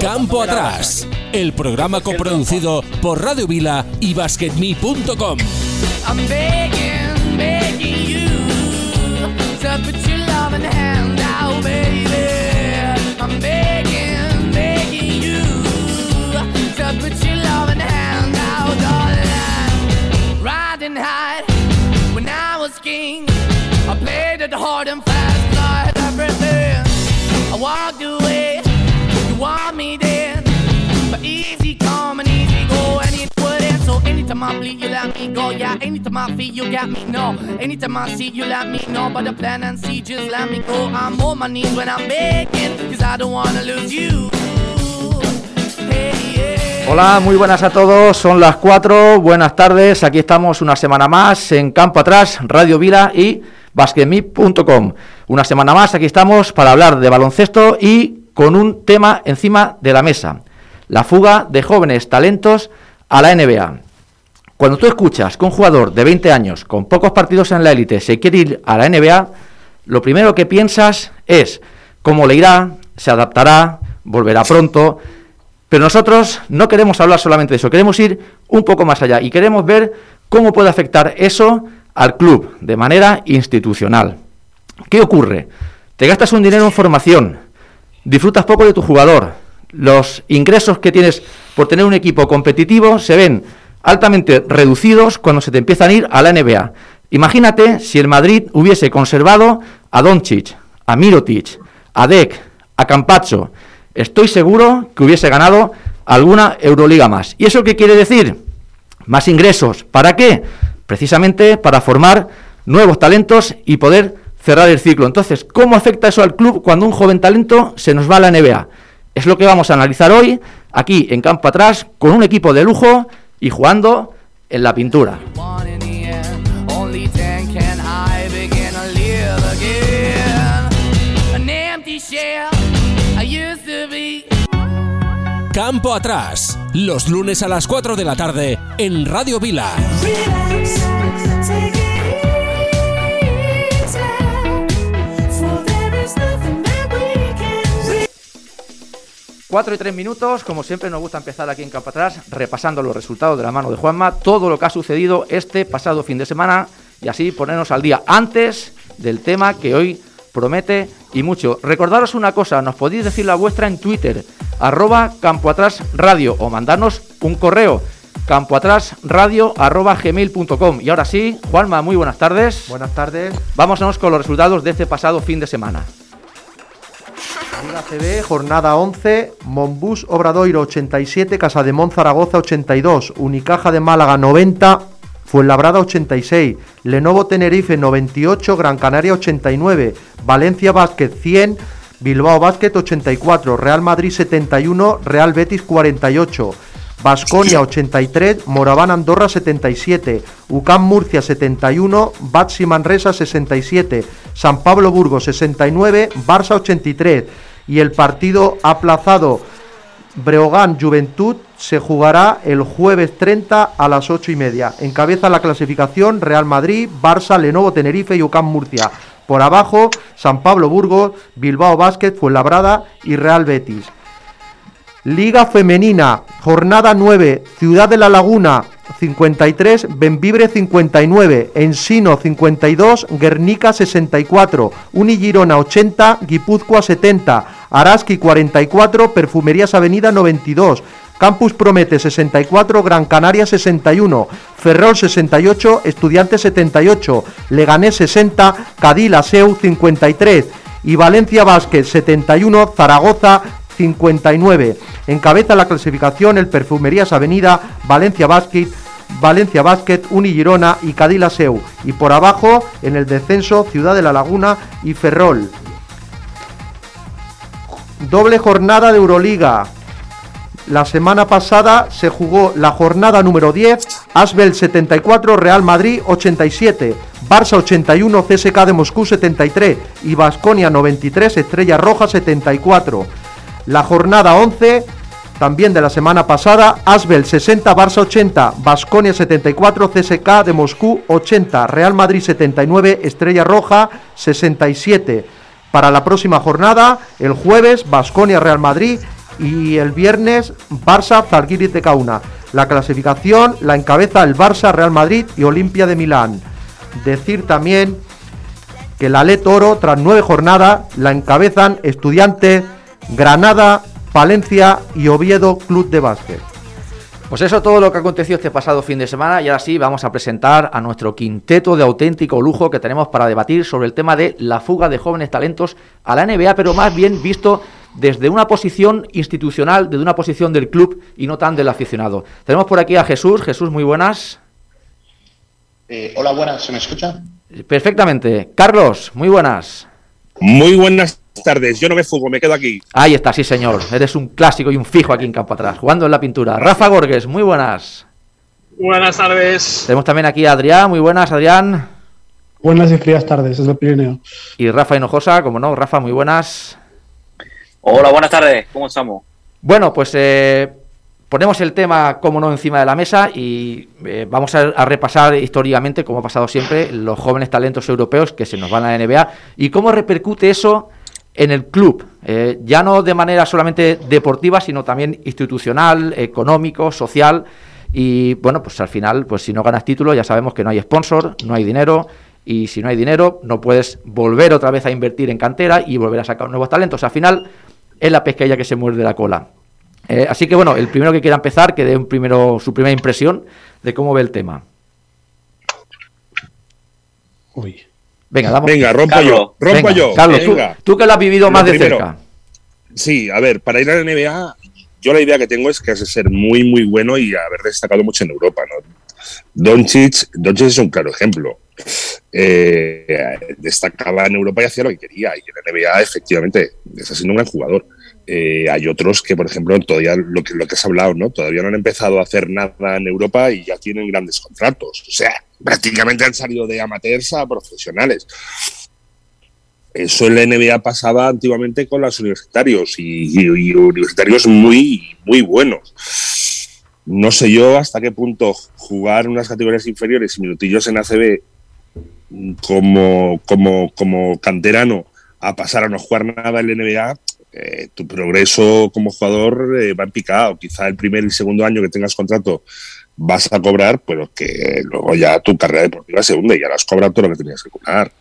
Campo Atrás, el programa coproducido por Radio Vila y BasketMe.com. I played hard and fast, had everything. I Hola, muy buenas a todos, son las 4, buenas tardes, aquí estamos una semana más en Campo Atrás, Radio Vila y basketme.com. Una semana más, aquí estamos para hablar de baloncesto y con un tema encima de la mesa, la fuga de jóvenes talentos a la NBA. Cuando tú escuchas que un jugador de 20 años con pocos partidos en la élite se quiere ir a la NBA, lo primero que piensas es cómo le irá, se adaptará, volverá pronto, pero nosotros no queremos hablar solamente de eso, queremos ir un poco más allá y queremos ver cómo puede afectar eso al club de manera institucional. ¿Qué ocurre? Te gastas un dinero en formación, disfrutas poco de tu jugador, los ingresos que tienes por tener un equipo competitivo se ven altamente reducidos cuando se te empiezan a ir a la NBA. Imagínate si el Madrid hubiese conservado a Doncic, a Mirotic, a Dek, a Campacho. Estoy seguro que hubiese ganado alguna Euroliga más. ¿Y eso qué quiere decir? Más ingresos. ¿Para qué? Precisamente para formar nuevos talentos y poder cerrar el ciclo. Entonces, ¿cómo afecta eso al club cuando un joven talento se nos va a la NBA? Es lo que vamos a analizar hoy, aquí en Campo Atrás, con un equipo de lujo y jugando en la pintura. Campo Atrás, los lunes a las 4 de la tarde en Radio Vila. 4 y 3 minutos, como siempre nos gusta empezar aquí en Campo Atrás, repasando los resultados de la mano de Juanma, todo lo que ha sucedido este pasado fin de semana y así ponernos al día antes del tema que hoy promete y mucho. Recordaros una cosa, nos podéis decir la vuestra en Twitter, arroba Campo Atrás Radio o mandarnos un correo, campoatrásradio arroba gmail.com. Y ahora sí, Juanma, muy buenas tardes. Buenas tardes. Vámonos con los resultados de este pasado fin de semana. Liga CB, jornada 11, Monbus Obradoiro 87, Casa de Mon Zaragoza 82, Unicaja de Málaga 90, Fuenlabrada 86, Lenovo Tenerife 98, Gran Canaria 89, Valencia Basket 100, Bilbao Basket 84, Real Madrid 71, Real Betis 48, Basconia 83, Moraván Andorra 77, UCAM Murcia 71, Batsi Manresa 67, San Pablo Burgos 69, Barça 83 y el partido aplazado Breogán Juventud se jugará el jueves 30 a las 8 y media. Encabeza la clasificación Real Madrid, Barça, Lenovo Tenerife y UCAM Murcia. Por abajo, San Pablo Burgos, Bilbao Basket, Fuenlabrada y Real Betis. Liga Femenina, jornada 9, Ciudad de la Laguna 53, Benvibre 59, Ensino 52, Guernica 64, Unigirona 80, Guipúzcoa 70, Araski 44, Perfumerías Avenida 92, Campus Promete 64, Gran Canaria 61, Ferrol 68, Estudiantes 78, Leganés 60, Cadila Seu 53 y Valencia Basket 71, Zaragoza 59. Encabeza la clasificación el Perfumerías Avenida, Valencia Basket, Valencia Basket, Unigirona y Cadila Seu. Y por abajo, en el descenso, Ciudad de la Laguna y Ferrol. Doble jornada de Euroliga. La semana pasada se jugó la jornada número 10, Asbel 74, Real Madrid 87, Barça 81, CSK de Moscú 73 y Basconia 93, Estrella Roja 74. La jornada 11, también de la semana pasada, Asbel 60, Barça 80, Basconia 74, CSK de Moscú 80, Real Madrid 79, Estrella Roja 67. Para la próxima jornada, el jueves, Basconia Real Madrid y el viernes Barça Zalgiris de Kauna. La clasificación la encabeza el Barça, Real Madrid y Olimpia de Milán. Decir también que la Le Toro, tras nueve jornadas, la encabezan Estudiantes, Granada, Palencia y Oviedo Club de Básquet. Pues eso todo lo que aconteció este pasado fin de semana y ahora sí vamos a presentar a nuestro quinteto de auténtico lujo que tenemos para debatir sobre el tema de la fuga de jóvenes talentos a la NBA, pero más bien visto desde una posición institucional, desde una posición del club y no tan del aficionado. Tenemos por aquí a Jesús. Jesús, muy buenas. Eh, hola, buenas, ¿se me escucha? Perfectamente. Carlos, muy buenas. Muy buenas tardes, yo no me fugo, me quedo aquí. Ahí está, sí señor. Eres un clásico y un fijo aquí en campo atrás, jugando en la pintura. Rafa Gorges, muy buenas. Buenas tardes. Tenemos también aquí a Adrián, muy buenas, Adrián. Buenas y frías tardes, es el Pirineo. Y Rafa Hinojosa, como no, Rafa, muy buenas. Hola, buenas tardes, ¿cómo estamos? Bueno, pues eh, ponemos el tema, como no, encima de la mesa y eh, vamos a, a repasar históricamente, como ha pasado siempre, los jóvenes talentos europeos que se nos van a la NBA y cómo repercute eso en el club, eh, ya no de manera solamente deportiva, sino también institucional, económico, social. Y bueno, pues al final, pues si no ganas título, ya sabemos que no hay sponsor, no hay dinero, y si no hay dinero, no puedes volver otra vez a invertir en cantera y volver a sacar nuevos talentos. Al final, es la pesqueña que se muerde la cola. Eh, así que bueno, el primero que quiera empezar, que dé un primero, su primera impresión de cómo ve el tema. Uy. Venga, damos. Venga, rompo Carlos. yo, rompo Venga, yo. Carlos, tú, venga. tú que lo has vivido Lo más de primero. cerca. Sí, a ver, para ir a la NBA, yo la idea que tengo es que has de ser muy, muy bueno y haber destacado mucho en Europa, ¿no? Doncic, Doncic es un claro ejemplo. Eh, destacaba en Europa y hacía lo que quería. Y en la NBA, efectivamente, está siendo un gran jugador. Eh, hay otros que, por ejemplo, todavía lo que, lo que has hablado, ¿no? Todavía no han empezado a hacer nada en Europa y ya tienen grandes contratos. O sea, prácticamente han salido de amateurs a profesionales. Eso en la NBA pasaba antiguamente con los universitarios y, universitarios muy, muy buenos. No sé yo hasta qué punto jugar unas categorías inferiores y minutillos en ACB como, como, como canterano a pasar a no jugar nada en la NBA, eh, tu progreso como jugador eh, va en picado. Quizá el primer y segundo año que tengas contrato vas a cobrar, pero que luego ya tu carrera deportiva se hunde y ya has cobrado todo lo que tenías que cobrar.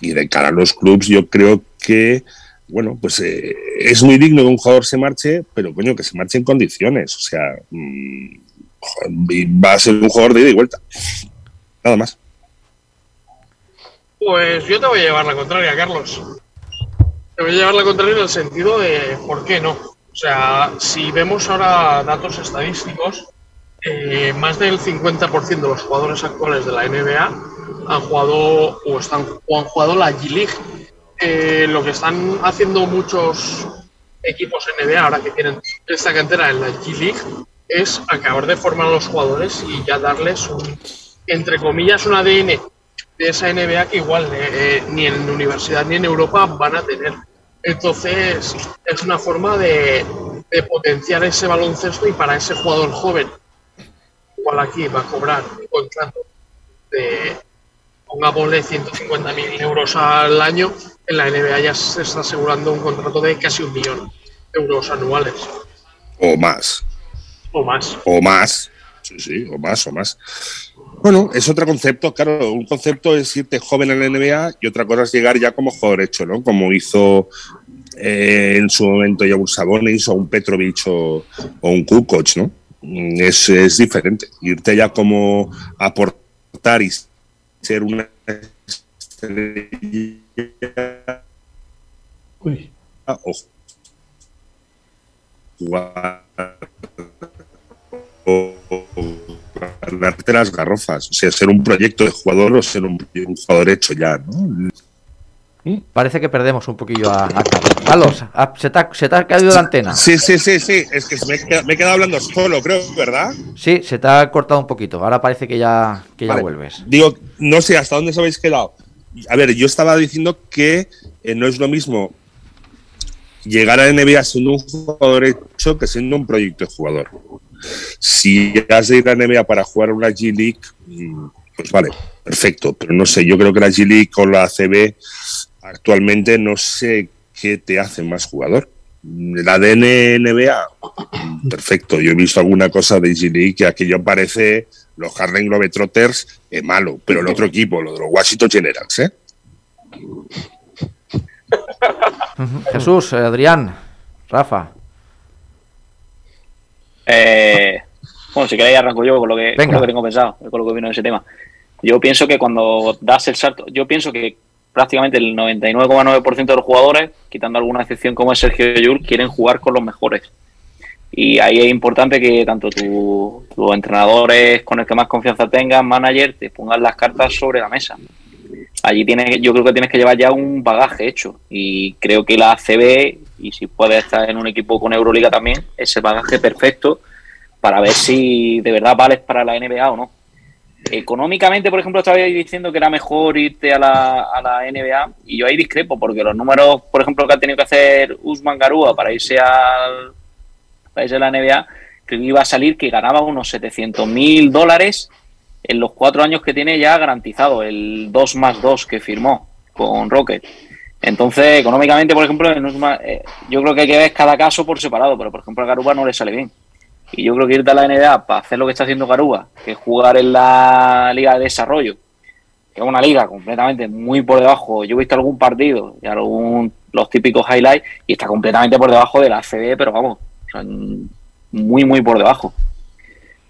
Y de cara a los clubs, yo creo que, bueno, pues eh, es muy digno que un jugador se marche, pero coño, que se marche en condiciones. O sea, mm, va a ser un jugador de ida y vuelta. Nada más. Pues yo te voy a llevar la contraria, Carlos. Te voy a llevar la contraria en el sentido de por qué no. O sea, si vemos ahora datos estadísticos, eh, más del 50% de los jugadores actuales de la NBA han jugado o, están, han jugado la G-League. Eh, lo que están haciendo muchos equipos NBA ahora que tienen esta cantera en la G-League es acabar de formar a los jugadores y ya darles un, entre comillas, un ADN de esa NBA que igual eh, eh, ni en universidad ni en Europa van a tener. Entonces, es una forma de, de potenciar ese baloncesto y para ese jugador joven, igual aquí va a cobrar un contrato de, pongámosle 150.000 euros al año, en la NBA ya se está asegurando un contrato de casi un millón de euros anuales O más. o más. O más. Sí, sí, o más, o más. Bueno, es otro concepto, claro. Un concepto es irte joven en la NBA y otra cosa es llegar ya como jugador hecho, ¿no? Como hizo eh, en su momento ya un Sabonis o un Petrovic o, un Kukoc, ¿no? Es, es diferente. Irte ya como a aportar y ser una estrella Uy. o jugar o darte las garrofas, o sea, ser un proyecto de jugador o ser un, un jugador hecho ya, ¿no? Parece que perdemos un poquillo a, a Carlos. Ah, se te, ha, se te ha caído la antena. Sí, sí, sí, sí, es que me he quedado, me he quedado hablando solo, creo, ¿verdad? Sí, se te ha cortado un poquito. Ahora parece que ya, que ya vuelves. Digo, no sé hasta dónde os habéis quedado. A ver, yo estaba diciendo que eh, no es lo mismo llegar a NBA siendo un jugador hecho que siendo un proyecto de jugador. Si has de ir a NBA para jugar una G League, mm, pues vale, perfecto. Pero no sé, yo creo que la G League o la ACB actualmente no sé qué te hace más jugador. La DNNBA, perfecto. Yo he visto alguna cosa de G que aquello parece los Harlem Globetrotters es malo, pero el otro equipo, lo de los Washington Generals, ¿eh? Jesús, eh, Adrián, Rafa. Eh, bueno, si queréis arranco yo con lo, que, con Venga. lo que tengo pensado, con lo que vino de ese tema. Yo pienso que cuando das el salto, yo pienso que prácticamente el 99,9% de los jugadores, quitando alguna excepción como es Sergio Yul, quieren jugar con los mejores. Y ahí es importante que tanto tu- tus entrenadores con el que más confianza tengas, manager, te pongan las cartas sobre la mesa. Allí tienes, yo creo que tienes que llevar ya un bagaje hecho. Y creo que la ACB, y si puedes estar en un equipo con Euroliga también, ese bagaje perfecto para ver si de verdad vales para la NBA o no. Económicamente, por ejemplo, estabais diciendo que era mejor irte a la, a la NBA y yo ahí discrepo porque los números, por ejemplo, que ha tenido que hacer Usman Garúa para irse al para irse a la NBA, creo que iba a salir que ganaba unos 700 mil dólares en los cuatro años que tiene ya garantizado, el 2 más 2 que firmó con Rocket. Entonces, económicamente, por ejemplo, eh, yo creo que hay que ver cada caso por separado, pero por ejemplo a Garuba no le sale bien. Y yo creo que irte a la NBA para hacer lo que está haciendo Garuba, que es jugar en la Liga de Desarrollo, que es una liga completamente muy por debajo. Yo he visto algún partido y algún los típicos highlights y está completamente por debajo de la ACB, pero vamos, muy, muy por debajo.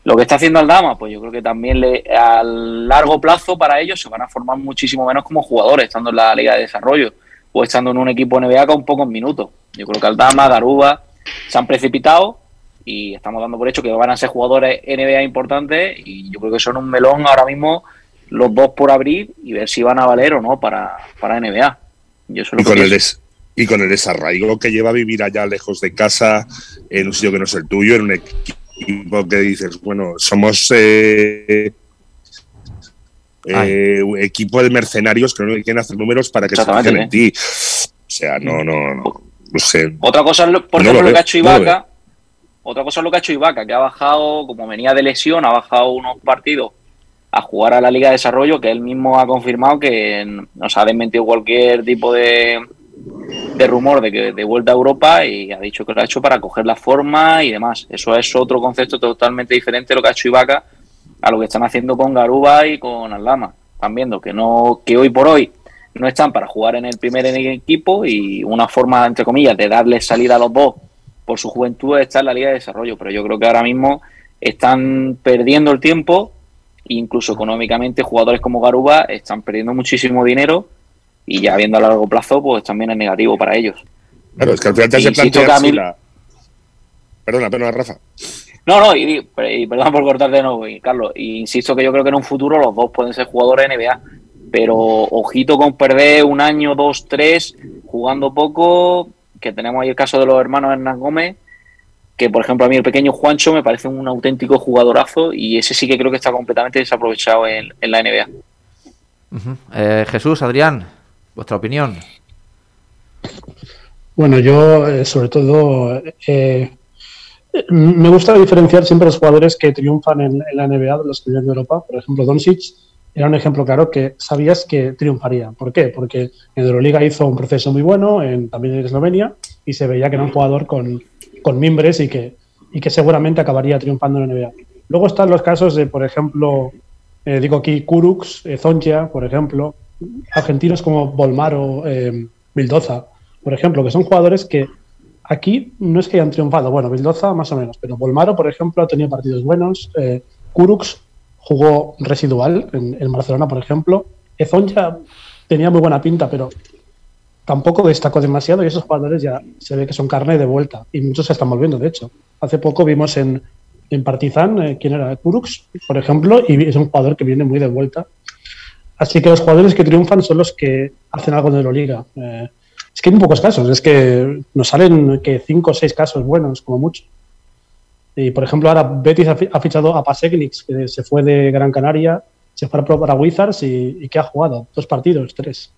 Lo que está haciendo Aldama, pues yo creo que también le, a largo plazo para ellos se van a formar muchísimo menos como jugadores, estando en la Liga de Desarrollo o estando en un equipo NBA con pocos minutos. Yo creo que Aldama, Garuba se han precipitado y estamos dando por hecho que van a ser jugadores NBA importantes y yo creo que son un melón ahora mismo los dos por abrir y ver si van a valer o no para, para NBA. Yo Y con, el des- y con el desarraigo que lleva a vivir allá lejos de casa, en un sitio que no es el tuyo, en un equipo que dices, bueno, somos eh, eh, equipo de mercenarios que no quieren hacer números para que se fijen en ti. O sea, no, no, no, no sé. Otra cosa es, lo- por No ejemplo, lo lo, que ha hecho no Ibaka. Otra cosa es lo que ha hecho Ibaka, que ha bajado, como venía de lesión, ha bajado unos partidos a jugar a la Liga de Desarrollo, que él mismo ha confirmado que nos ha desmentido cualquier tipo de, de rumor de que de vuelta a Europa y ha dicho que lo ha hecho para coger la forma y demás. Eso es otro concepto totalmente diferente de lo que ha hecho Ibaka a lo que están haciendo con Garuba y con Aldama. Están viendo que no que hoy por hoy no están para jugar en el primer equipo y una forma, entre comillas, de darles salida a los dos por su juventud está en la Liga de Desarrollo. Pero yo creo que ahora mismo están perdiendo el tiempo, incluso económicamente jugadores como Garuba están perdiendo muchísimo dinero y ya viendo a largo plazo, pues también es negativo para ellos. Claro, es que al final te de Insisto plantear si mí- la- Perdona, perdona, Rafa. No, no, y, y perdón por cortarte de nuevo, y Carlos. Y insisto que yo creo que en un futuro los dos pueden ser jugadores NBA. Pero ojito con perder un año, dos, tres, jugando poco. Que tenemos ahí el caso de los hermanos Hernán Gómez. Que por ejemplo, a mí el pequeño Juancho me parece un auténtico jugadorazo. Y ese sí que creo que está completamente desaprovechado en, en la NBA. Eh, Jesús, Adrián, vuestra opinión. Bueno, yo eh, sobre todo eh, me gusta diferenciar siempre los jugadores que triunfan en, la NBA de los que viven en Europa. Por ejemplo, Doncic era un ejemplo claro que sabías que triunfaría. ¿Por qué? Porque en Euroliga hizo un proceso muy bueno, en, también en Eslovenia, y se veía que era un jugador con, con mimbres y que, y que seguramente acabaría triunfando en la NBA. Luego están los casos de, por ejemplo, eh, digo aquí Kuruks, eh, Zonja, por ejemplo, argentinos como Volmaro, eh, Vildoza, por ejemplo, que son jugadores que aquí no es que hayan triunfado. Bueno, Vildoza más o menos, pero Volmaro, por ejemplo, ha tenido partidos buenos. Eh, jugó residual en, en Barcelona, por ejemplo. Ezonja tenía muy buena pinta, pero tampoco destacó demasiado y esos jugadores ya se ve que son carne de vuelta y muchos se están volviendo, de hecho. Hace poco vimos en, Partizan, eh, quién era, Kuruks, por ejemplo, y es un jugador que viene muy de vuelta. Así que los jugadores que triunfan son los que hacen algo de Euroliga. Eh, es que hay muy pocos casos, es que nos salen que cinco o seis casos buenos, como mucho. Y por ejemplo, ahora Betis ha fi- ha fichado a Pasecnix, que se fue de Gran Canaria, se fue a probar a Wizards y, y que ha jugado dos partidos, tres.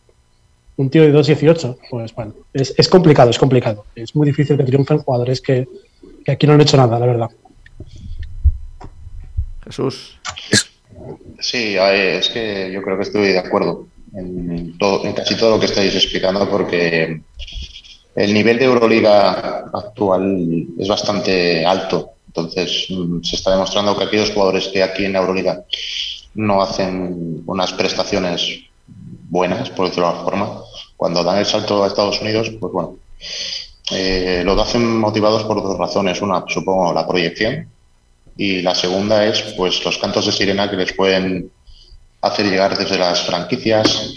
Un tío de 2.18, pues bueno, es, es complicado, es complicado. Es muy difícil que triunfen jugadores que, que aquí no han hecho nada, la verdad. Jesús. Sí, es que yo creo que estoy de acuerdo en, todo, en casi todo lo que estáis explicando porque el nivel de Euroliga actual es bastante alto. Entonces, mm, se está demostrando que aquellos jugadores que aquí en la Euroliga no hacen unas prestaciones buenas, por decirlo de alguna forma, cuando dan el salto a Estados Unidos, pues bueno, eh, lo hacen motivados por dos razones. Una, supongo, la proyección. Y la segunda es, pues, los cantos de sirena que les pueden hacer llegar desde las franquicias.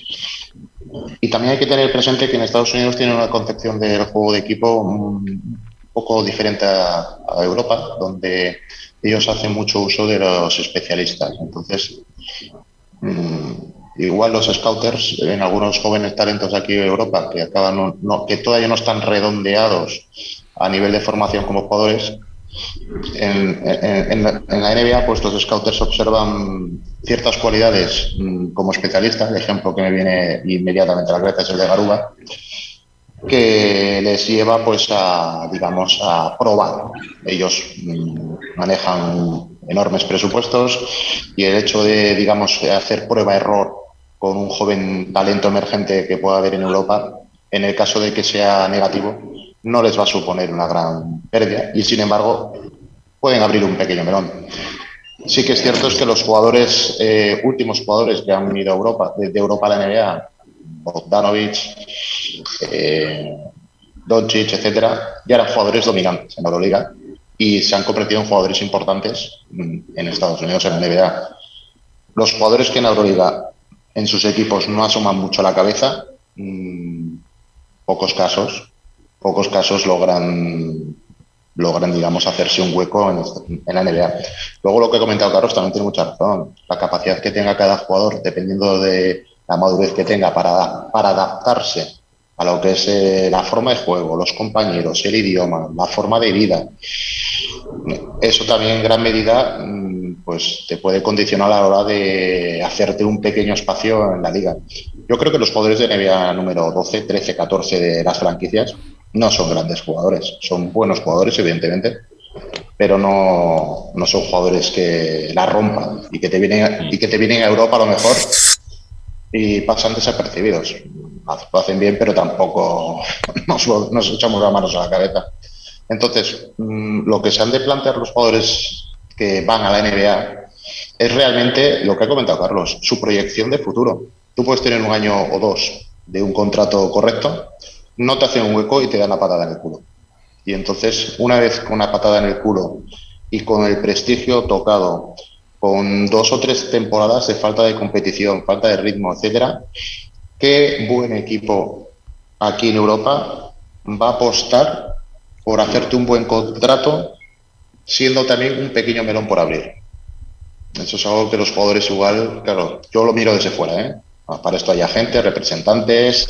Y también hay que tener presente que en Estados Unidos tienen una concepción del juego de equipo un poco diferente a, Europa, donde ellos hacen mucho uso de los especialistas. Entonces, mm, igual los scouters en algunos jóvenes talentos aquí de Europa que acaban no- que todavía no están redondeados a nivel de formación como jugadores en, la, NBA pues los scouters observan ciertas cualidades mm, como especialistas el ejemplo que me viene inmediatamente a la cabeza es el de Garuba que les lleva pues a digamos a probar. Ellos mm, manejan enormes presupuestos y el hecho de digamos hacer prueba error con un joven talento emergente que pueda haber en Europa en el caso de que sea negativo no les va a suponer una gran pérdida y sin embargo pueden abrir un pequeño melón sí que es cierto es que los jugadores eh, últimos jugadores que han ido a Europa de, de Europa a la NBA Bogdanovic eh, Doncic, etcétera, ya eran jugadores dominantes en la Euroliga y se han convertido en jugadores importantes mm, en Estados Unidos, en la NBA. Los jugadores que en la Euroliga en sus equipos no asoman mucho la cabeza, mm, pocos casos, pocos casos logran logran, digamos, hacerse un hueco en, la NBA. Luego lo que ha comentado Carlos también tiene mucha razón. La capacidad que tenga cada jugador, dependiendo de la madurez que tenga para, para adaptarse a lo que es eh, la forma de juego, los compañeros, el idioma, la forma de vida. Eso también en gran medida mm, pues, te puede condicionar a la hora de hacerte un pequeño espacio en la liga. Yo creo que los jugadores de NBA número 12, 13, 14 de las franquicias no son grandes jugadores. Son buenos jugadores, evidentemente, pero no, no son jugadores que la rompan y que te vienen, y que te vienen a Europa a lo mejor y pasan desapercibidos. Lo hacen bien, pero tampoco nos, nos echamos las manos a la cabeza. Entonces, mm, lo que se han de plantear los jugadores que van a la NBA es realmente lo que ha comentado Carlos, su proyección de futuro. Tú puedes tener un año o dos de un contrato correcto, no te hacen un hueco y te dan la patada en el culo. Y entonces, una vez con una patada en el culo y con el prestigio tocado, con dos o tres temporadas de falta de competición, falta de ritmo, etcétera, qué buen equipo aquí en Europa va a apostar por hacerte un buen contrato, siendo también un pequeño melón por abrir. Eso es algo que los jugadores igual, claro, yo lo miro desde fuera, ¿eh? Para esto hay agentes, representantes,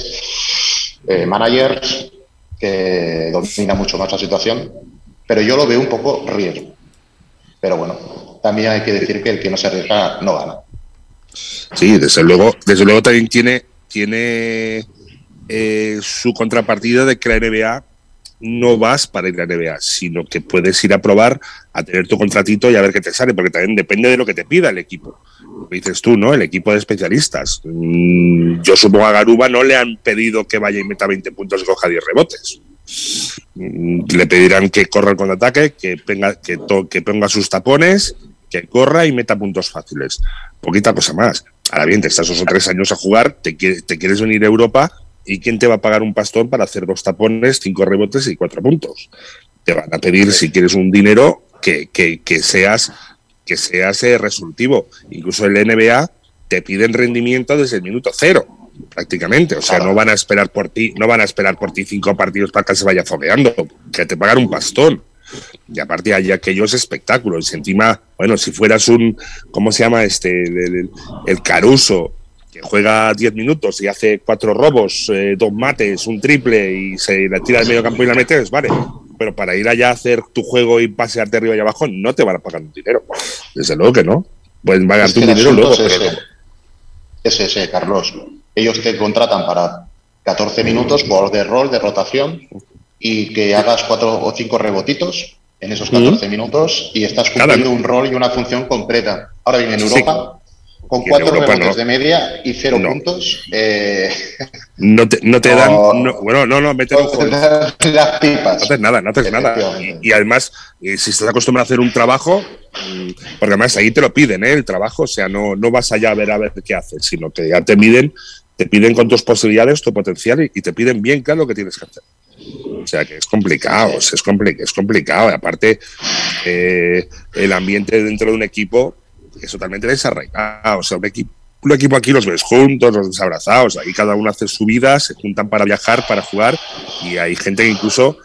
eh, managers, que dominan mucho más la situación, pero yo lo veo un poco riesgo. Pero bueno, también hay que decir que el que no se arriesga no gana. Sí, desde luego, desde luego también tiene, tiene eh, su contrapartida de que la NBA no vas para ir a la NBA, sino que puedes ir a probar, a tener tu contratito y a ver qué te sale, porque también depende de lo que te pida el equipo. Dices tú, ¿no? El equipo de especialistas. Mm, yo supongo a Garuba no le han pedido que vaya y meta 20 puntos y coja 10 rebotes. Mm, Le pedirán que corra el contraataque, que, ponga sus tapones, que corra y meta puntos fáciles. Poquita cosa más. Ahora bien, te estás dos o tres años a jugar, te, quie- te quieres venir a Europa y ¿quién te va a pagar un pastón para hacer dos tapones, cinco rebotes y cuatro puntos? Te van a pedir, si quieres un dinero, que seas que seas eh, resolutivo. Incluso en la NBA te piden rendimiento desde el minuto cero, prácticamente. O sea, no van a esperar por ti, no van a esperar por ti cinco partidos para que se vaya fogueando, que te pagan un pastón. Y aparte hay aquellos espectáculos. Y encima, bueno, si fueras un, ¿cómo se llama este? El, el- el Caruso, que juega 10 minutos y hace cuatro robos, eh, dos mates, un triple y se la tira al medio campo y la metes, vale. Pero para ir allá a hacer tu juego y pasearte arriba y abajo, no te van a pagar un dinero. Desde luego que no. Pueden Es pagarte que un dinero luego, es ese. Es ese, Carlos. Ellos te contratan para 14 minutos, jugador de rol, de rotación, y que hagas cuatro o cinco rebotitos en esos 14 minutos y estás cumpliendo un rol y una función concreta. Ahora bien, en. Europa Con cuatro Europa rebotes no. de media y cero No. puntos, eh, No te, no te dan. No. no- bueno, no, no, meten un no te juego. dan las pipas. No haces nada, no haces nada. Y, y además, eh, si estás acostumbrado a hacer un trabajo, mm, porque además ahí te lo piden, ¿eh? El trabajo, o sea, no, no vas allá a ver a ver qué haces, sino que ya te miden, te piden con tus posibilidades, tu potencial y, y te piden bien claro lo que tienes que hacer. O sea que es complicado, es, compli- es complicado. Y aparte, eh, el ambiente dentro de un equipo es totalmente desarraigado. O sea, un equipo, un equipo aquí los ves juntos, los ves abrazados, ahí cada uno hace su vida, se juntan para viajar, para jugar, y hay gente que incluso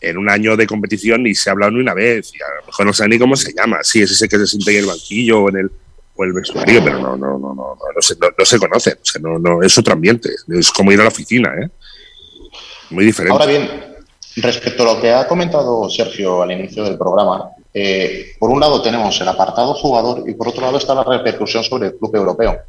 en un año de competición ni se ha hablado ni una vez, y a lo mejor no sabe ni cómo se llama. Sí, es ese que se siente en el banquillo o en el, o el vestuario, pero no, no, no, no, no, se, no, no se conocen. O sea, no, no, es otro ambiente. Es como ir a la oficina, ¿eh? Muy diferente. Ahora bien, respecto a lo que ha comentado Sergio al inicio del programa, eh, por un lado tenemos el apartado jugador y por otro lado está la repercusión sobre el club europeo.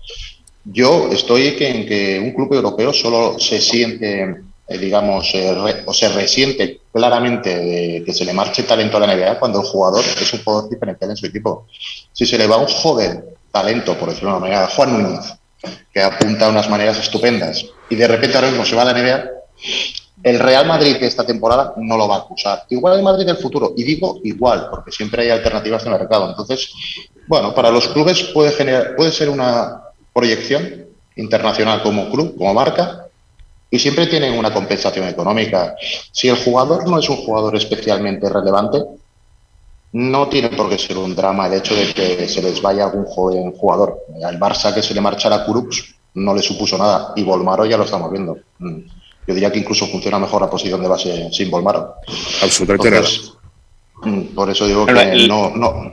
Yo estoy en que un club europeo solo se siente, eh, digamos, eh, o se resiente claramente de que se le marche talento a la NBA cuando el jugador es un jugador diferencial en su equipo. Si se le va un joven talento, por decirlo de una manera, Juan Núñez, que apunta a unas maneras estupendas, y de repente ahora mismo se va a la NBA, el Real Madrid de esta temporada no lo va a acusar. Igual el Madrid del futuro, y digo igual, porque siempre hay alternativas de mercado. Entonces, bueno, para los clubes puede, generar, puede ser una proyección internacional como club, como marca, y siempre tienen una compensación económica. Si el jugador no es un jugador especialmente relevante, no tiene por qué ser un drama el hecho de que se les vaya algún joven jugador. Al Barça que se le marchara Kurups no le supuso nada, y Volmaro ya lo estamos viendo. Yo diría que incluso funciona mejor la posición de base sin Volmaro. Absolutamente. Entonces, mm, por eso digo que no, no.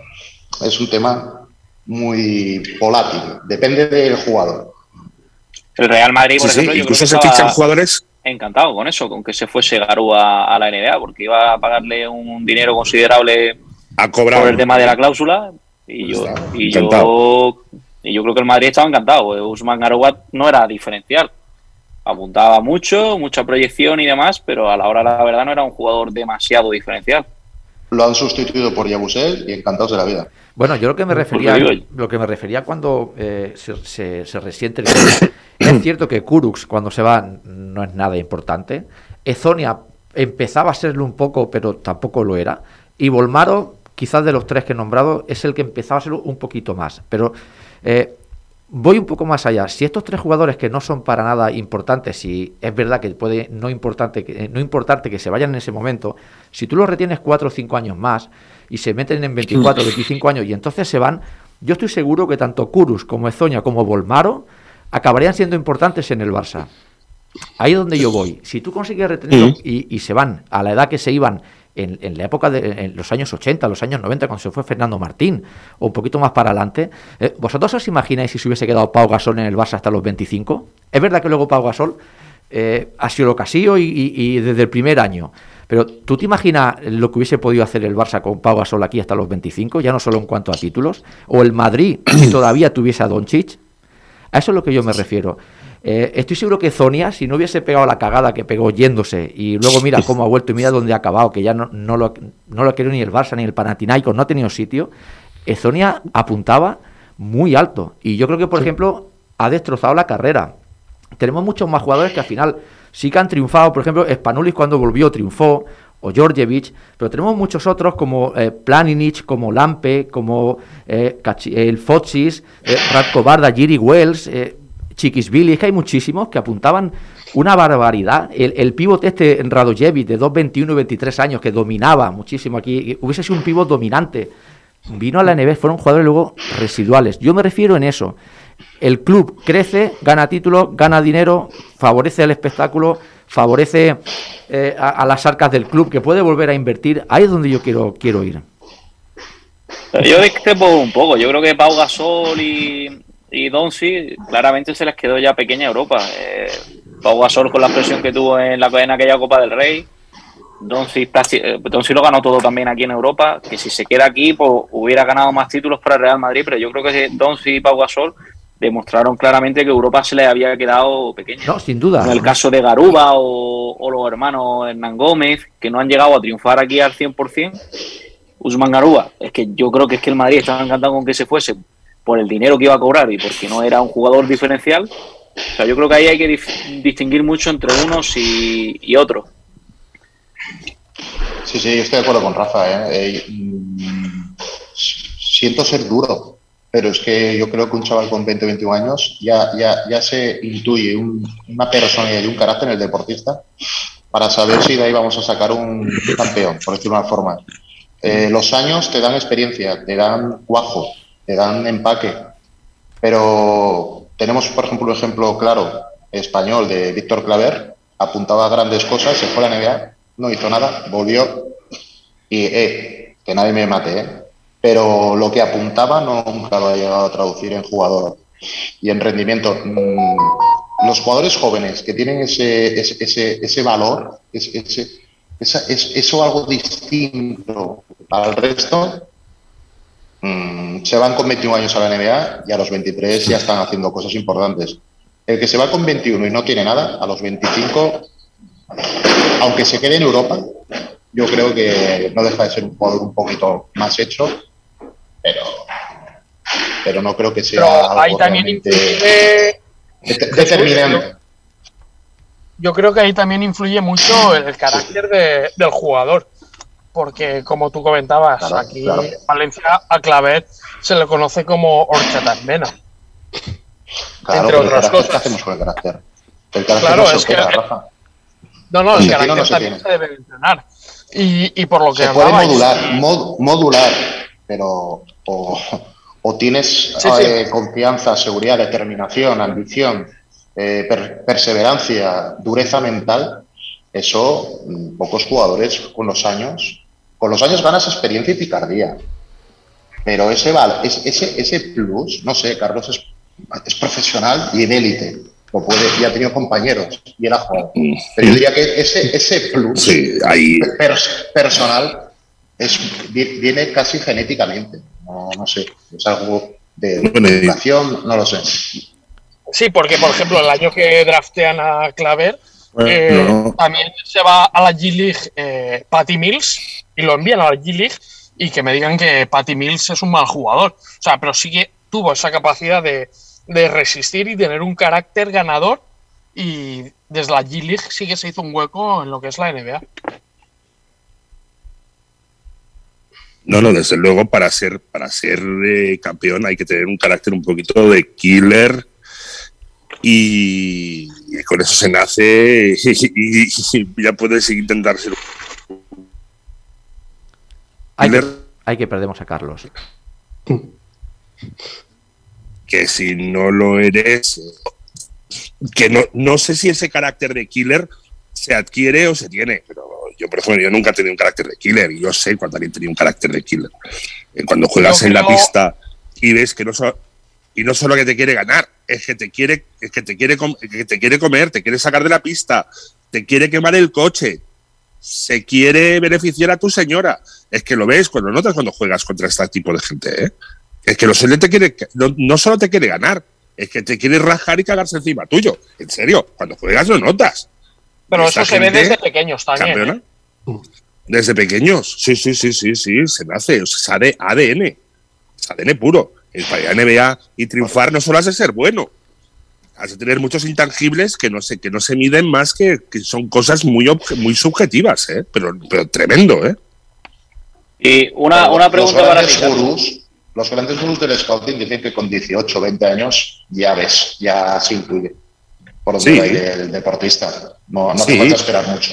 Es un tema muy volátil. Depende del jugador. El Real Madrid, por Sí, sí, ejemplo, yo creo incluso que se fichan jugadores. encantado con eso, con que se fuese Garúa a la NBA, porque iba a pagarle un dinero considerable A cobrar. por el tema de la cláusula y yo, y yo, y yo creo que el Madrid estaba encantado. Usman Garouat no era diferencial. Apuntaba mucho, mucha proyección y demás, pero a la hora de la verdad no era un jugador demasiado diferencial. Lo han sustituido por Yabusel y encantados de la vida. Bueno, yo lo que me Pues refería, lo que me refería cuando eh, se, se- se resiente el club, es cierto que Kurux cuando se va no es nada importante. Ezonia empezaba a serlo un poco, pero tampoco lo era. Y Volmaro, quizás de los tres que he nombrado, es el que empezaba a serlo un poquito más. Pero eh, voy un poco más allá. Si estos tres jugadores que no son para nada importantes, y es verdad que puede no, importante, que- no importarte que se vayan en ese momento, si tú los retienes cuatro o cinco años más y se meten en 24 25 años y entonces se van, yo estoy seguro que tanto Kurus como Ezonia como Volmaro acabarían siendo importantes en el Barça. Ahí es donde yo voy. Si tú consigues retenerlos y, y se van a la edad que se iban en, en la época de en los años 80, los años 90, cuando se fue Fernando Martín, o un poquito más para adelante, eh, ¿vosotros os imagináis si se hubiese quedado Pau Gasol en el Barça hasta los 25? Es verdad que luego Pau Gasol eh, ha sido lo que ha sido y, y- y desde el primer año. Pero ¿tú te imaginas lo que hubiese podido hacer el Barça con Pau Gasol aquí hasta los 25? Ya no solo en cuanto a títulos. O el Madrid, si todavía tuviese a Doncic. A eso es lo que yo me refiero. Eh, estoy seguro que Zonia, si no hubiese pegado la cagada que pegó yéndose, y luego mira cómo ha vuelto y mira dónde ha acabado, que ya no, no lo, no lo ha querido ni el Barça ni el Panathinaikos, no ha tenido sitio, eh, Zonia apuntaba muy alto. Y yo creo que, por ejemplo, ha destrozado la carrera. Tenemos muchos más jugadores que al final sí que han triunfado. Por ejemplo, Spanulis cuando volvió triunfó, o Georgievich, pero tenemos muchos otros como eh, Planinic, como Lampe, como eh, el Fochis, eh, Radko Barda, Jiri Wells, eh, Chiquisvili, es que hay muchísimos que apuntaban una barbaridad. El, el pívot este Radojevic de 2'21 y 23 años que dominaba muchísimo aquí, hubiese sido un pívot dominante. Vino a la NBA, fueron jugadores luego residuales. Yo me refiero en eso. El club crece, gana títulos, gana dinero, favorece el espectáculo, favorece eh, a, a las arcas del club que puede volver a invertir. Ahí es donde yo quiero, quiero ir. Yo discrepo un poco. Yo creo que Pau Gasol y, y Donsi claramente se les quedó ya pequeña Europa. Eh, Pau Gasol con la presión que tuvo en, la, en aquella Copa del Rey. Donsi, eh, lo ganó todo también aquí en Europa. Que si se queda aquí, pues hubiera ganado más títulos para el Real Madrid. Pero yo creo que Donsi y Pau Gasol demostraron claramente que Europa se les había quedado pequeña. No, sin duda. En el caso de Garuba o, o los hermanos Hernán Gómez, que no han llegado a triunfar aquí al 100%. Usman Garuba, es que yo creo que es que el Madrid estaba encantado con que se fuese por el dinero que iba a cobrar y porque no era un jugador diferencial. O sea, yo creo que ahí hay que distinguir mucho entre unos y, otros. Sí, sí, yo estoy de acuerdo con Rafa. ¿eh? Eh, mm, siento ser duro, pero es que yo creo que un chaval con 20 o 21 años ya, ya, ya se intuye un- una personalidad y un carácter en el deportista para saber si de ahí vamos a sacar un campeón, por decirlo de una forma. Eh, los años te dan experiencia, te dan cuajo, te dan empaque, pero tenemos, por ejemplo, un ejemplo claro español de Víctor Claver, apuntaba a grandes cosas, se fue la NBA, no hizo nada, volvió y, eh, que nadie me mate, ¿eh? pero lo que apuntaba nunca lo ha llegado a traducir en jugador y en rendimiento. Mm, Los jugadores jóvenes que tienen ese, ese, ese, valor, ese, ese- es, eso algo distinto al resto, mm, se van con 21 años a la NBA y a los 23 ya están haciendo cosas importantes. El que se va con 21 y no tiene nada, a los 25, aunque se quede en Europa, yo creo que no deja de ser un jugador un poquito más hecho, pero, pero no creo que sea Pero algo ahí también influye. det- determinante. Yo creo que ahí también influye mucho el carácter de- del jugador. Porque, como tú comentabas, Claro, aquí claro. en Valencia a Clavet se le conoce como horchata. Claro, entre el otras carácter, cosas. ¿Qué hacemos con el carácter? El carácter Claro, no es que- Rafa. No, no, el Sí, carácter no se también tiene. se debe entrenar. Y, y por lo que Se puede modular, y- mod- modular, pero o, o tienes Sí, eh, confianza, seguridad, determinación, ambición, eh, per- perseverancia, dureza mental, eso mm, pocos jugadores con los años, con los años ganas experiencia y picardía. Pero ese, ese, ese plus, no sé, Carlos es, es profesional y en élite. Lo puede, y ha tenido compañeros y él ha jugado. Pero yo diría que ese, ese plus Sí, ahí. pers- personal es, viene casi genéticamente. No, no sé, es algo de educación, no lo sé. Sí, porque, por ejemplo, el año que draftean a Claver, Bueno, eh, no. también se va a la G-League eh, Patty Mills y lo envían a la G-League y que me digan que Patty Mills es un mal jugador. O sea, pero sí que tuvo esa capacidad de, de resistir y tener un carácter ganador y desde la G-League sí que se hizo un hueco en lo que es la NBA. No, no, desde luego para ser, para ser eh, campeón hay que tener un carácter un poquito de killer y, con eso se nace y, ya puedes intentar ser Hay que, hay que perdemos a Carlos. que si no lo eres, que no, no sé si ese carácter de killer se adquiere o se tiene, pero yo, por ejemplo, yo nunca he tenido un carácter de killer y yo sé cuando alguien tenía un carácter de killer. Eh, Cuando juegas en la pista y ves que no so- y no solo que te quiere ganar, es que te quiere, es que te quiere, com- que te quiere comer, te quiere sacar de la pista, te quiere quemar el coche, se quiere beneficiar a tu señora. Es que lo ves cuando notas cuando juegas contra este tipo de gente, ¿eh? Es que los te quiere, no, no solo te quiere ganar, es que te quiere rajar y cagarse encima tuyo. En serio, cuando juegas lo notas. Pero eso se ve desde pequeños también. campeona, ¿eh? Desde pequeños. Sí, sí, sí, sí, sí, se nace. O sea, es ADN. Es ADN puro. El para ir a NBA y triunfar no solo has de ser bueno. Has de tener muchos intangibles que no se, que no se miden más que, que son cosas muy, obje- muy subjetivas, ¿eh? pero, pero tremendo, ¿eh? Y una, una pregunta los para ti. gurús, los grandes gurús del scouting dicen que con 18 o 20 años ya ves, ya se intuye por Sí. a ir el deportista. No, no Sí. hace falta esperar mucho.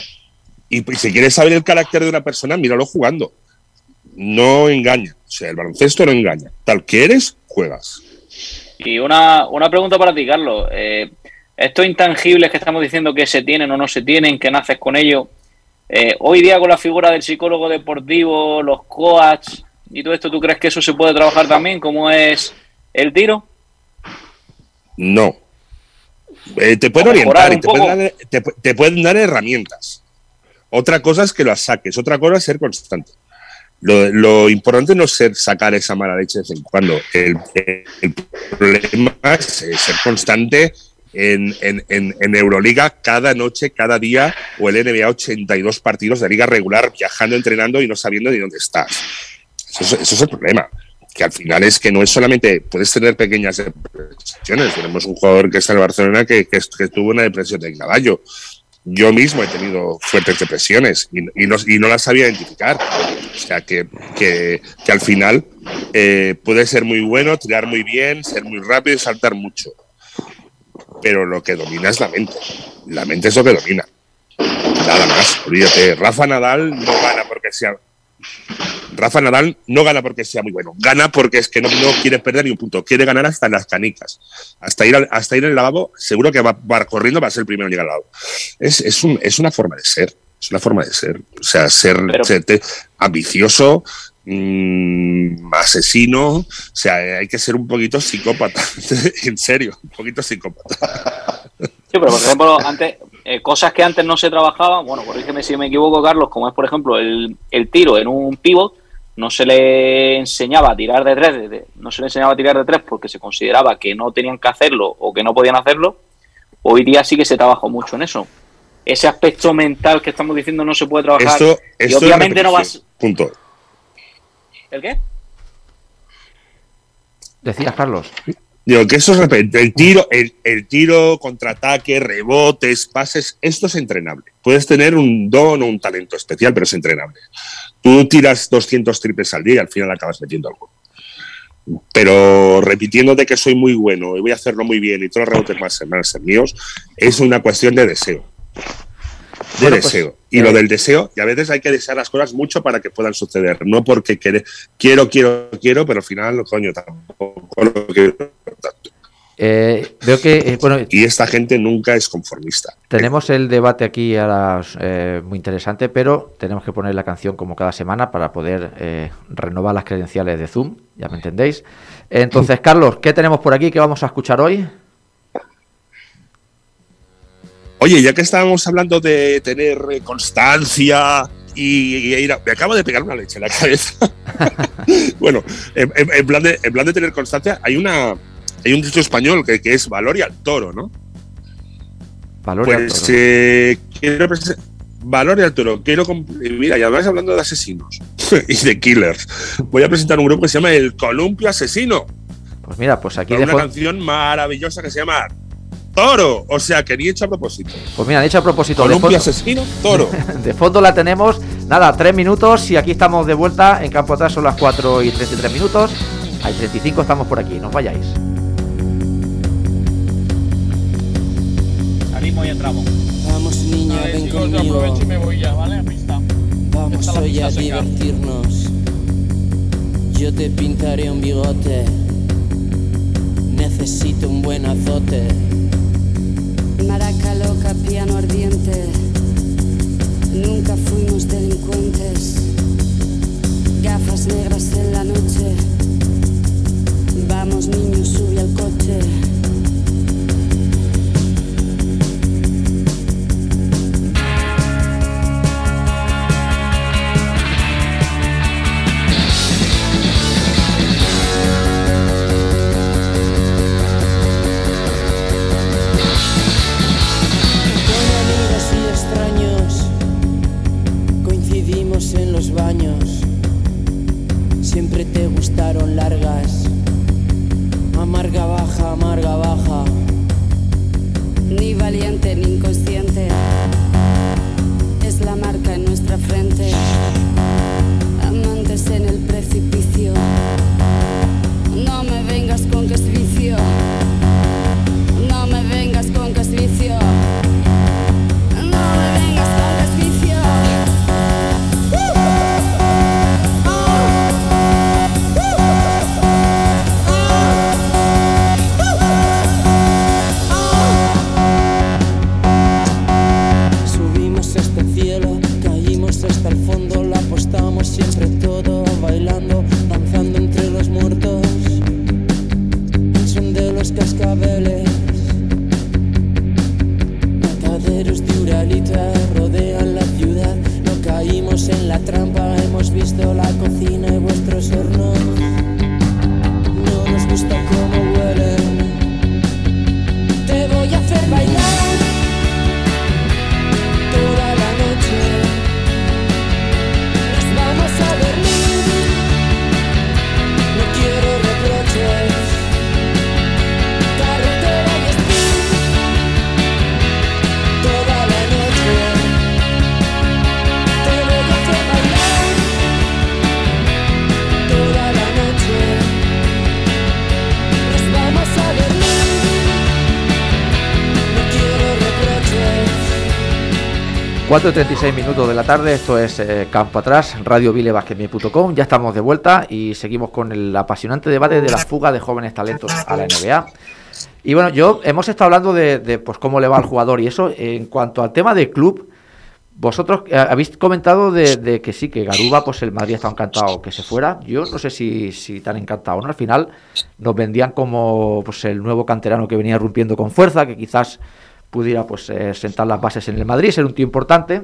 Y, y si quieres saber el carácter de una persona, míralo jugando. No engaña. O sea, el baloncesto no engaña. Tal que eres, juegas. Y una, una pregunta para ti, Carlos. Eh, estos intangibles que estamos diciendo que se tienen o no se tienen, que naces con ellos, eh, hoy día con la figura del psicólogo deportivo, los coaches y todo esto, ¿tú crees que eso se puede trabajar también como es el tiro? No. Eh, te pueden orientar y te pueden, dar, te te pueden dar herramientas. Otra cosa es que las saques, otra cosa es ser constante. Lo, lo importante no es ser sacar esa mala leche de vez en cuando. El, el problema es eh, ser constante en, en, en, en Euroliga cada noche, cada día, o el NBA 82 partidos de liga regular, viajando, entrenando y no sabiendo ni dónde estás. Eso es, eso es el problema. que al final es que no es solamente, puedes tener pequeñas depresiones. Tenemos un jugador que está en el Barcelona que, que, que tuvo una depresión de caballo. Yo mismo he tenido fuertes depresiones y, no, las sabía identificar. O sea, que, que, que al final eh, puede ser muy bueno, tirar muy bien, ser muy rápido y saltar mucho. Pero lo que domina es la mente. La mente es lo que domina. Nada más, olvídate. Rafa Nadal no gana porque sea. Rafa Nadal no gana porque sea muy bueno, gana porque es que no, no quiere perder ni un punto, quiere ganar hasta en las canicas, hasta ir al, hasta ir al lavabo, seguro que va, va corriendo para ser el primero en llegar al lavabo. Es, es, un, es una forma de ser, es una forma de ser, o sea, ser, Pero- ser- te- ambicioso, mm, asesino, o sea, hay que ser un poquito psicópata, en serio, un poquito psicópata. Sí, pero por ejemplo, antes, eh, cosas que antes no se trabajaban, bueno, corrígeme si me equivoco, Carlos, como es por ejemplo el, el tiro en un pivot, no se le enseñaba a tirar de tres, de- de- no se le enseñaba a tirar de tres porque se consideraba que no tenían que hacerlo o que no podían hacerlo. Hoy día sí que se trabajó mucho en eso. Ese aspecto mental que estamos diciendo no se puede trabajar. Esto, y esto es obviamente no vas. Punto. ¿El qué? Decías, Carlos. Digo, que eso es repet- el tiro, el, el tiro, contraataque, rebotes, pases, esto es entrenable. Puedes tener un don o un talento especial, pero es entrenable. Tú tiras 200 triples al día y al final acabas metiendo algo. Pero repitiéndote que soy muy bueno y voy a hacerlo muy bien y todos los rebotes van a ser míos, es una cuestión de deseo. De Bueno, pues, deseo. y eh, lo del deseo, y a veces hay que desear las cosas mucho para que puedan suceder. No porque quere- quiero, quiero, quiero, pero al final, coño, tampoco lo quiero tanto. Eh, veo que, eh, bueno, Y esta gente nunca es conformista. tenemos el debate aquí ahora eh, muy interesante, pero tenemos que poner la canción como cada semana para poder renovar las credenciales de Zoom, ya me entendéis. Entonces, Carlos, ¿qué tenemos por aquí que vamos a escuchar hoy? Oye, ya que estábamos hablando de tener eh, constancia y, me acabo de pegar una leche en la cabeza. bueno, en, plan de, en plan de tener constancia, hay una hay un dicho español que, que es valor y al toro, ¿no? Valor y al Pues toro. eh, quiero valor y al toro. Quiero mira, y además hablando de asesinos y de killers, voy a presentar un grupo que se llama el Columpio Asesino. Pues mira, pues aquí Con una dejo, canción maravillosa que se llama Toro. O sea, que ni hecho a propósito. pues mira, de hecho a propósito, de Columpio fondo, Asesino, Toro. de fondo la tenemos, nada, tres minutos y aquí estamos de vuelta, en campo atrás son las 4 y 33 minutos, hay 35 estamos por aquí, no os vayáis. Salimos y entramos. Vamos niña, Vale, ven chicos, yo conmigo. aprovecho y me voy ya, ¿vale? A pista. Vamos hoy a seca. divertirnos. Yo te pintaré un bigote. Necesito un buen azote. Maraca loca, piano ardiente. Nunca fuimos delincuentes. Gafas negras en la noche. Vamos niños, sube al coche. 4.36 minutos de la tarde, esto es eh, Campo Atrás, radiovilebasquetme.com. Ya estamos de vuelta y seguimos con el apasionante debate de la fuga de jóvenes talentos a la NBA. Y bueno, yo hemos estado hablando de, pues cómo le va al jugador y eso. En cuanto al tema del club, vosotros eh, habéis comentado de, que sí, que Garuba, pues el Madrid estaba encantado que se fuera. Yo no sé si, si tan encantado, ¿no? Al final nos vendían como pues el nuevo canterano que venía rompiendo con fuerza, que quizás pudiera pues eh, sentar las bases en el Madrid, ser un tío importante.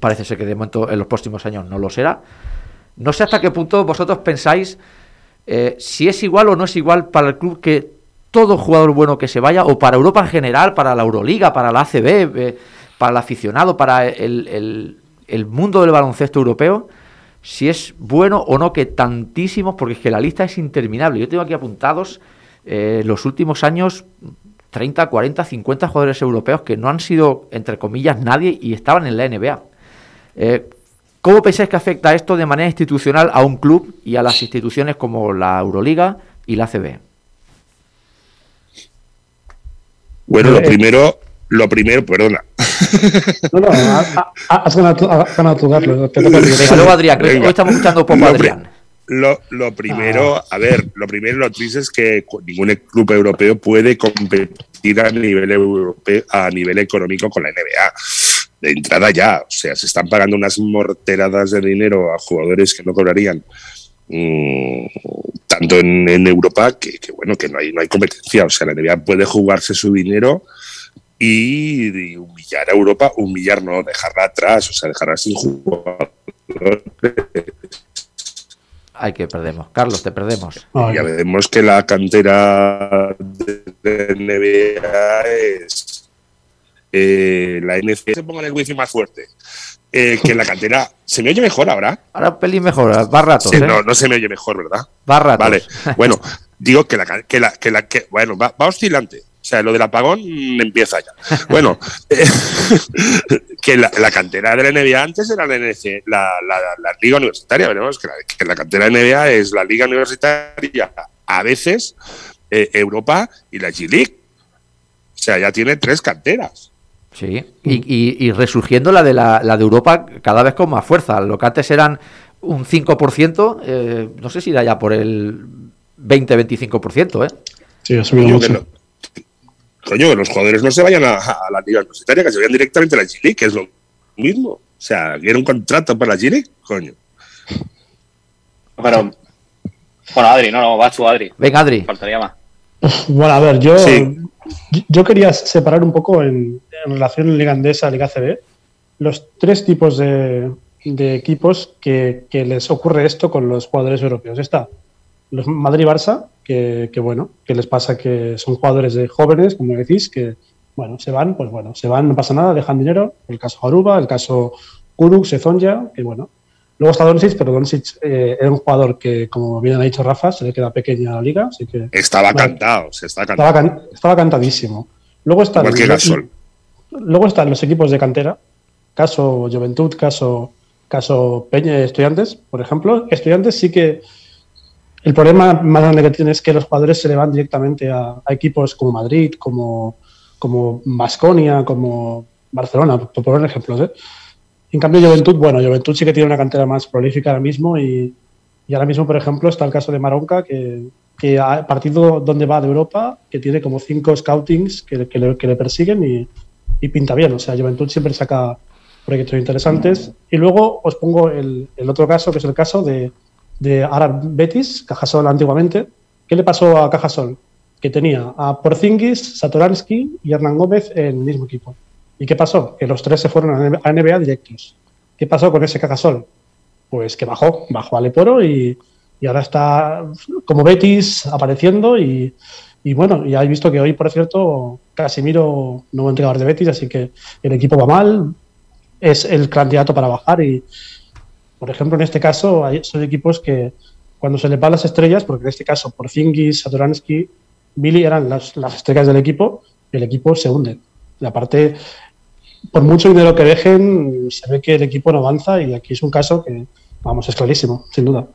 Parece ser que de momento en los próximos años no lo será. No sé hasta qué punto vosotros pensáis eh, si es igual o no es igual para el club que todo jugador bueno que se vaya, o para Europa en general, para la Euroliga, para la ACB, eh, para el aficionado, para el, el- mundo del baloncesto europeo, si es bueno o no que tantísimos, porque es que la lista es interminable. Yo tengo aquí apuntados los últimos años 30, 40, 50 jugadores europeos que no han sido, entre comillas, nadie y estaban en la NBA. Eh, ¿Cómo pensáis que afecta esto de manera institucional a un club y a las instituciones como la Euroliga y la ACB? Bueno, lo Eh, primero, lo primero, perdona. No, no, ha- ha- has ganado. Venga, luego Adrián, que Venga. hoy estamos escuchando poco a Adrián. Lo, lo primero, a ver, lo primero, lo triste es que ningún club europeo puede competir a nivel europeo, a nivel económico con la NBA. De entrada ya, o sea, se están pagando unas morteradas de dinero a jugadores que no cobrarían mm, tanto en, en Europa que, que, bueno, que no hay, no hay competencia. O sea, la NBA puede jugarse su dinero y, y humillar a Europa, humillar no, dejarla atrás, o sea, dejarla sin jugadores. Ay, que perdemos. Carlos, te perdemos. Ya vemos que la cantera de NBA es eh, la NFC. Se pongan el wifi más fuerte. Eh, que la cantera. ¿Se me oye mejor ahora? Ahora un pelín mejor, va ratos, Sí, ¿eh? no, no se me oye mejor, ¿verdad? Va ratos. Vale. Bueno, digo que la que la que la que bueno, va, va oscilante. O sea, lo del apagón empieza ya. Bueno, eh, que la, la cantera de la NBA antes era la, NC, la, la, la liga universitaria. Veremos que la, que la cantera de la NBA es la liga universitaria, a veces eh, Europa y la G League. O sea, ya tiene tres canteras. Sí, y, y- y resurgiendo la de, la, la de Europa cada vez con más fuerza. Lo que antes eran un 5%, eh, no sé si da ya por el 20-25%, ¿eh? Sí, ha subido mucho. Coño, que los jugadores no se vayan a, a la liga universitaria, que se vayan directamente a la G League, que es lo mismo. O sea, quieren un contrato para la G coño. Pero, bueno, Adri, no, no, vas tú, Adri. Venga, Adri. Faltaría más. Bueno, a ver, yo, Sí. yo quería separar un poco en, en relación a Liga Andesa, Liga CB, los tres tipos de, de equipos que, que les ocurre esto con los jugadores europeos. Está los Madrid-Barça, que, que bueno, que les pasa que son jugadores de jóvenes, como decís, que bueno, se van, pues bueno, se van, no pasa nada, dejan dinero. El caso Garuba, el caso Kuruk, Sezonja, que bueno. Luego está Doncic, pero Doncic eh, era un jugador que, como bien ha dicho Rafa, se le queda pequeña la liga, así que Estaba Vale. cantado, se está estaba, can- estaba cantadísimo. Luego están, Gasol. luego están los equipos de cantera, caso Juventud, caso, caso Peña Estudiantes, por ejemplo. Estudiantes sí que el problema más grande que tiene es que los jugadores se le van directamente a, equipos como Madrid, como como Basconia, como Barcelona, por poner ejemplos. ¿eh? En cambio, Juventud, bueno, Juventud sí que tiene una cantera más prolífica ahora mismo y, y ahora mismo, por ejemplo, está el caso de Maronca, que, que a partido donde va de Europa, que tiene como cinco scoutings que, que le persiguen y, y pinta bien. O sea, Juventud siempre saca proyectos interesantes. Y luego os pongo el, el otro caso, que es el caso de, de Arab Betis, Cajasol antiguamente. ¿Qué le pasó a Cajasol? Que tenía a Porzingis, Satoransky y Hernán Gómez en el mismo equipo. ¿Y qué pasó? Que los tres se fueron a NBA directos. ¿Qué pasó con ese Cajasol? Pues que bajó, bajó a Leporo y, y ahora está como Betis apareciendo y, y bueno, ya he visto que hoy, por cierto, Casimiro, nuevo entrenador de Betis, así que el equipo va mal, es el candidato para bajar y, por ejemplo, en este caso hay, son equipos que cuando se le van las estrellas, porque en este caso Porzingis, Satoransky, Billy eran las, las estrellas del equipo, el equipo se hunde. Y aparte, por mucho dinero que dejen, se ve que el equipo no avanza y aquí es un caso que, vamos, es clarísimo, sin duda.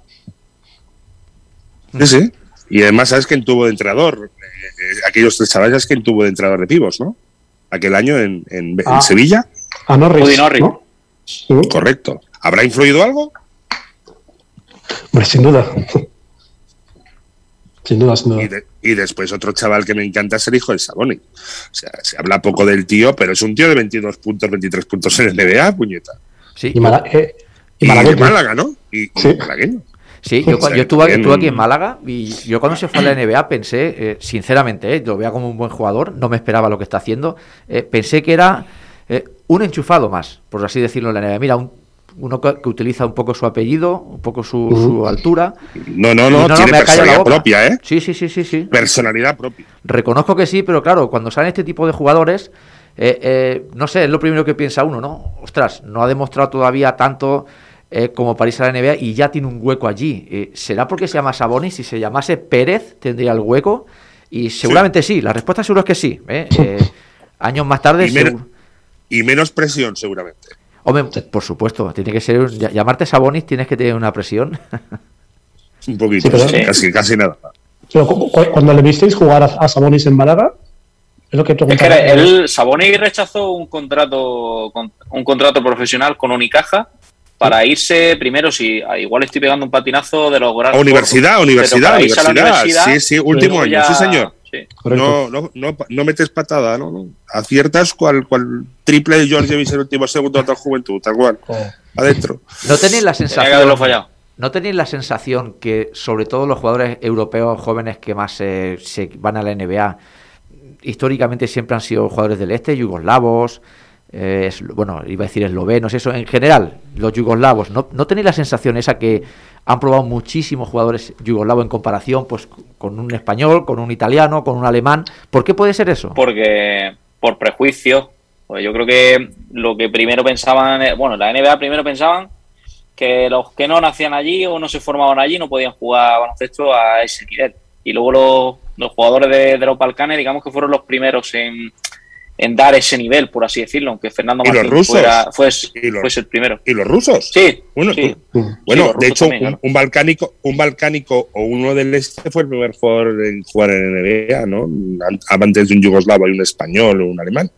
Sí, sí. Y además, ¿sabes quién tuvo de entrenador? Eh, aquellos tres chavales, ¿sabes quién tuvo de entrenador de pibos, no? Aquel año en, en- en Ah. Sevilla. A Norris. Woody Norris. ¿no? Sí, Correcto. ¿Habrá influido algo? hombre, sin duda. Sin duda, sin duda. Y, de- y después otro chaval que me encanta es el hijo de Saboni. O sea, se habla poco del tío, pero es un tío de 22 puntos, 23 puntos en el NBA, puñeta. Sí, Y, Mala- eh, y Y de malagueño. Málaga, ¿no? Y, y Sí. malagueño. Sí, yo, O sea, yo estuve, también- estuve aquí en Málaga y yo cuando se fue a la NBA pensé, eh, sinceramente, eh, lo veía como un buen jugador, no me esperaba lo que está haciendo, eh, pensé que era eh, un enchufado más, por así decirlo en la NBA. Mira, un- uno que, que utiliza un poco su apellido, un poco su, su altura. No, no, Y no, tiene me ha callado la personalidad propia, ¿eh? Sí, sí, sí, sí, sí. Personalidad propia. Reconozco que sí, pero claro, cuando salen este tipo de jugadores, eh, eh, no sé, es lo primero que piensa uno, ¿no? Ostras, no ha demostrado todavía tanto eh, como para irse a la NBA y ya tiene un hueco allí. Eh, ¿Será porque se llama Sabonis? Si se llamase Pérez, tendría el hueco. Y seguramente sí, la respuesta seguro es que sí. ¿eh? Eh, años más tarde, Y, menos- segu- y menos presión, seguramente. Hombre, por supuesto, tiene que ser, ll- llamarte Sabonis tienes que tener una presión. Un poquito, Sí, pero- sí, casi, casi nada. Pero cuando le visteis jugar a, a Sabonis en Málaga, es lo que Es que él, Saboni rechazó un contrato, con- un contrato profesional con Unicaja para irse primero, si ah, igual estoy pegando un patinazo de los grandes. universidad, universidad, universidad. Sí, sí, último año, ya- sí, señor. Sí. No, no, no, no metes patada, no, no. Aciertas cual, cual triple de George Davis en el último segundo de la juventud, tal cual. Adentro. ¿No tenéis la sensación? fallado. ¿No tenéis la sensación que, sobre todo los jugadores europeos jóvenes que más eh, se van a la NBA, históricamente siempre han sido jugadores del este, yugoslavos, eh, es- bueno, iba a decir eslovenos, eso en general, los yugoslavos, ¿no, ¿no tenéis la sensación esa que han probado muchísimos jugadores yugoslavos en comparación pues con un español, con un italiano, con un alemán? ¿Por qué puede ser eso? porque por prejuicio, pues yo creo que lo que primero pensaban, eh, bueno, la NBA primero pensaban que los que no nacían allí o no se formaban allí no podían jugar baloncesto a ese nivel. Y luego los, los jugadores de, de los Balcanes, digamos que fueron los primeros en, en dar ese nivel, por así decirlo, aunque Fernando ¿Y los Martín rusos? fuera, fue, ¿Y los- fuese el primero. ¿Y los rusos? Sí, Bueno, sí. Bueno, Sí, los de hecho, también, un, claro. un balcánico, un balcánico o uno del este fue el primer jugador en jugar en NBA, ¿no? An- Antes de un yugoslavo y un español o un alemán.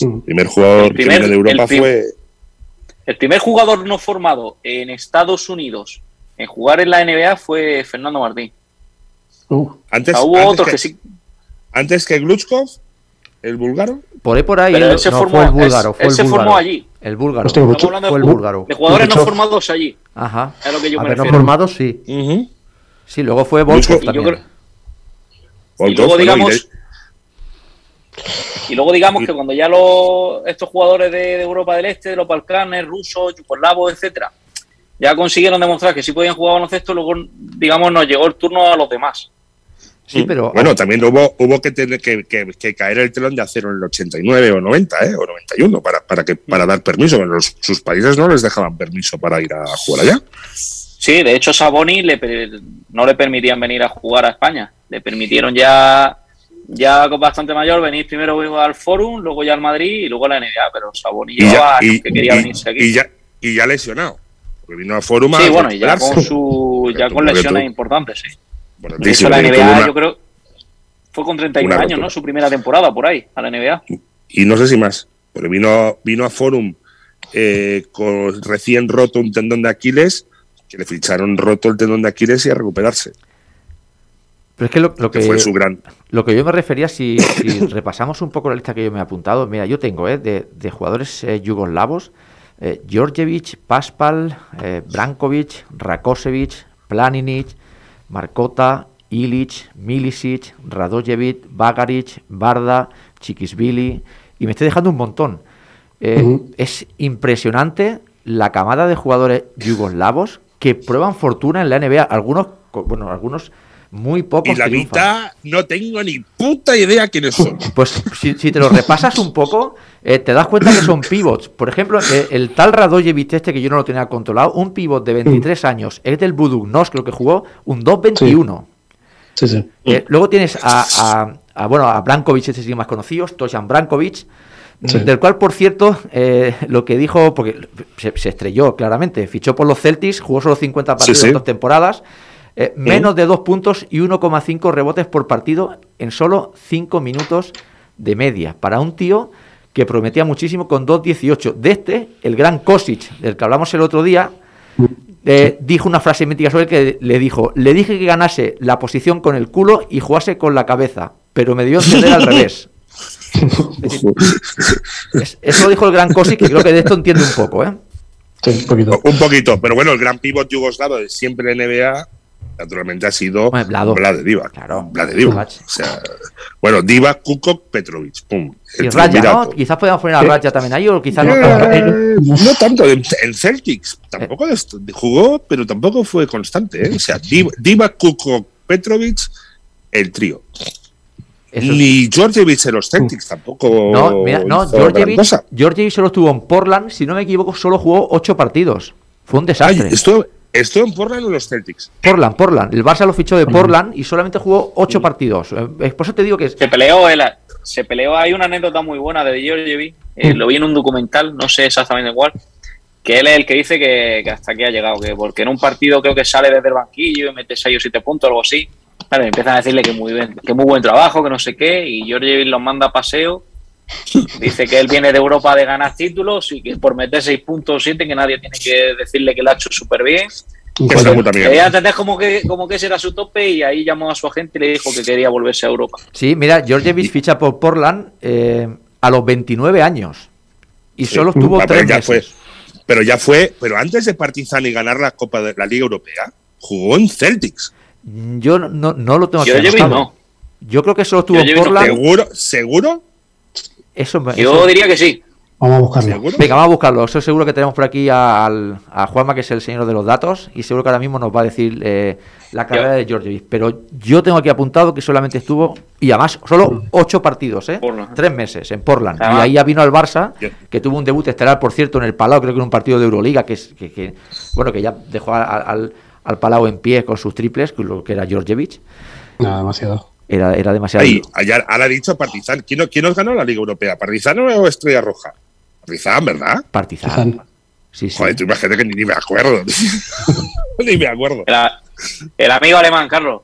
El primer jugador El primer- que viene de Europa el prim- fue. El primer jugador no formado en Estados Unidos en jugar en la NBA fue Fernando Martín. Uh, Antes, O sea, hubo antes otros que, que sí, antes que Gluchkov, el búlgaro. Por ahí por ahí, Pero él se no, formó- fue el búlgaro, fue él el se búlgaro. formó allí. El búlgaro. Hostia, Estamos hablando fue el búlgaro. de jugadores no formados allí. Ajá. Es lo que yo A me ver, no formados, sí. Sí, luego fue Volkov Y yo también. creo- Volkov, Y luego, digamos, y luego digamos que cuando ya los, estos jugadores de, de Europa del Este, de los Balcanes, rusos, yugoslavos, etcétera, ya consiguieron demostrar que sí podían jugar baloncesto, luego, digamos, nos llegó el turno a los demás. Sí, pero Bueno, también hubo, hubo que tener que, que- que caer el telón de acero en el 89 o 90, ¿eh? o 91 para, para, que, para dar permiso. Los- sus países no les dejaban permiso para ir a jugar allá. Sí, de hecho Saboni le, no le permitían venir a jugar a España. Le permitieron ya, ya con bastante mayor venir primero al Forum, luego ya al Madrid y luego a la NBA. Pero Saboni llevaba y, que quería y- venirse aquí. y ya, y ya lesionado. Porque vino a Forum a sí, bueno, y ya con, su, ya con lesiones tú- importantes, sí. De hecho, la NBA, una- yo creo, fue con 31 una años, rotura. ¿no? Su primera temporada por ahí, a la NBA. y no sé si más, porque vino, vino a Forum eh, con recién roto un tendón de Aquiles, que le ficharon roto el tendón de Aquiles y a recuperarse, Pero es que lo, lo que que, fue su gran... lo que yo me refería, si, si repasamos un poco la lista que yo me he apuntado, mira, yo tengo eh, de, de jugadores eh, yugoslavos, eh, Djordjevic, Paspal, eh, Brankovic, Rakosevic, Planinic, Markota, Ilic, Milicic, Radojevic, Bagaric, Barda, Chiquisvili, y me estoy dejando un montón. Eh. Es impresionante la camada de jugadores yugoslavos que prueban fortuna en la NBA. Algunos, bueno, algunos muy pocos Y la triunfan. mitad no tengo ni puta idea quiénes son. Pues si, si te lo repasas un poco, eh, te das cuenta que son pivots. Por ejemplo, eh, el tal Radojevic este que yo no lo tenía controlado, un pivot de 23 años, es del Budugnos, creo que jugó un 2-21. sí, sí. Eh, luego tienes a, a- a, bueno, a Brankovic, este sí más conocido, Stojan Brankovic, mm, Sí. del cual, por cierto, eh, lo que dijo, porque se, se estrelló claramente, fichó por los Celtics, jugó solo 50 partidos sí. en dos temporadas, eh, menos de dos puntos y 1,5 rebotes por partido en solo 5 minutos de media. Para un tío que prometía muchísimo con 2.18. De este, el gran Kosic, del que hablamos el otro día, eh, dijo una frase mítica sobre él que le dijo, le dije que ganase la posición con el culo y jugase con la cabeza, pero me dio a entender al revés. Es- eso lo dijo el gran Kosic, que creo que de esto entiende un poco, ¿eh? Sí, un poquito. Un poquito, pero bueno, el gran pivot yugoslavo de siempre en NBA, naturalmente ha sido Bueno, Vlado. Vlade Divac. Claro. Vlade Divac. Vlad. O sea, bueno, Divac, Kukok, Petrovic. Pum. Y Raya, ¿no? Quizás podemos poner a. Raya también ahí, o quizás no. Eh, no tanto, en, en Celtics tampoco est- jugó, pero tampoco fue constante. ¿eh? O sea, Div- Divac, Kukok, Petrovic, el trío. Eso es- Ni Georgievich en los Celtics tampoco. No, mira, no, Georgievich. Georgievich solo estuvo en Portland, si no me equivoco, solo jugó ocho partidos. Fue un Ay, desastre. Estuvo, en Portland o en los Celtics. Portland, Portland. El Barça lo fichó de Portland y solamente jugó ocho partidos. Eh, eh, Por eso te digo que es- Se peleó, él, se peleó. Hay una anécdota muy buena de Georgievi. eh, lo vi en un documental, no sé exactamente cuál. Que él es el que dice que, que hasta aquí ha llegado. Que porque en un partido creo que sale desde el banquillo y mete 6 o 7 puntos, algo así. Claro, empiezan a decirle que muy bien, que muy buen trabajo, que no sé qué. Y Georgievi los manda a paseo. Dice que él viene de Europa de ganar títulos y que por meter 6 puntos 7 que nadie tiene que decirle que lo ha hecho súper bien. Que Que mierda. entendés como que, como que ese era su tope y ahí llamó a su agente y le dijo que quería volverse a Europa. Sí, mira, Georgievich ficha por Portland eh, a los 29 años. Y Sí. solo estuvo Ah, pero tres ya meses. fue. Pero ya fue, pero antes de Partizan y ganar la Copa de la Liga Europea, jugó en Celtics. Yo no, no, no lo tengo anotado. no. Yo creo que solo estuvo Portland. ¿Seguro? ¿Seguro? Eso, me- Yo eso- diría que sí. Vamos a buscarlo. ¿Seguro? Venga, vamos a buscarlo. Eso seguro que tenemos por aquí a, al- a Juanma, que es el señor de los datos, y seguro que ahora mismo nos va a decir eh, la carrera de Georgievich. Pero yo tengo aquí apuntado que solamente estuvo, y además, solo ocho partidos, ¿eh? Portland. Tres meses en Portland. Ah. Y ahí ya vino al Barça, que tuvo un debut estelar, por cierto, en el Palau, creo que en un partido de Euroliga, que, es, que, que, bueno, que ya dejó al, al Palau en pie con sus triples, que lo que era Georgievich. Nada, demasiado. Era, era demasiado. Ahí, allá, ahora ha dicho Partizan. ¿Quién, quién nos ganó la Liga Europea? ¿Partizan o Estrella Roja? Partizan, ¿verdad? Partizan. Sí, sí. Joder, tú imagínate que ni, ni me acuerdo. ni me acuerdo. El, el amigo alemán, Carlos.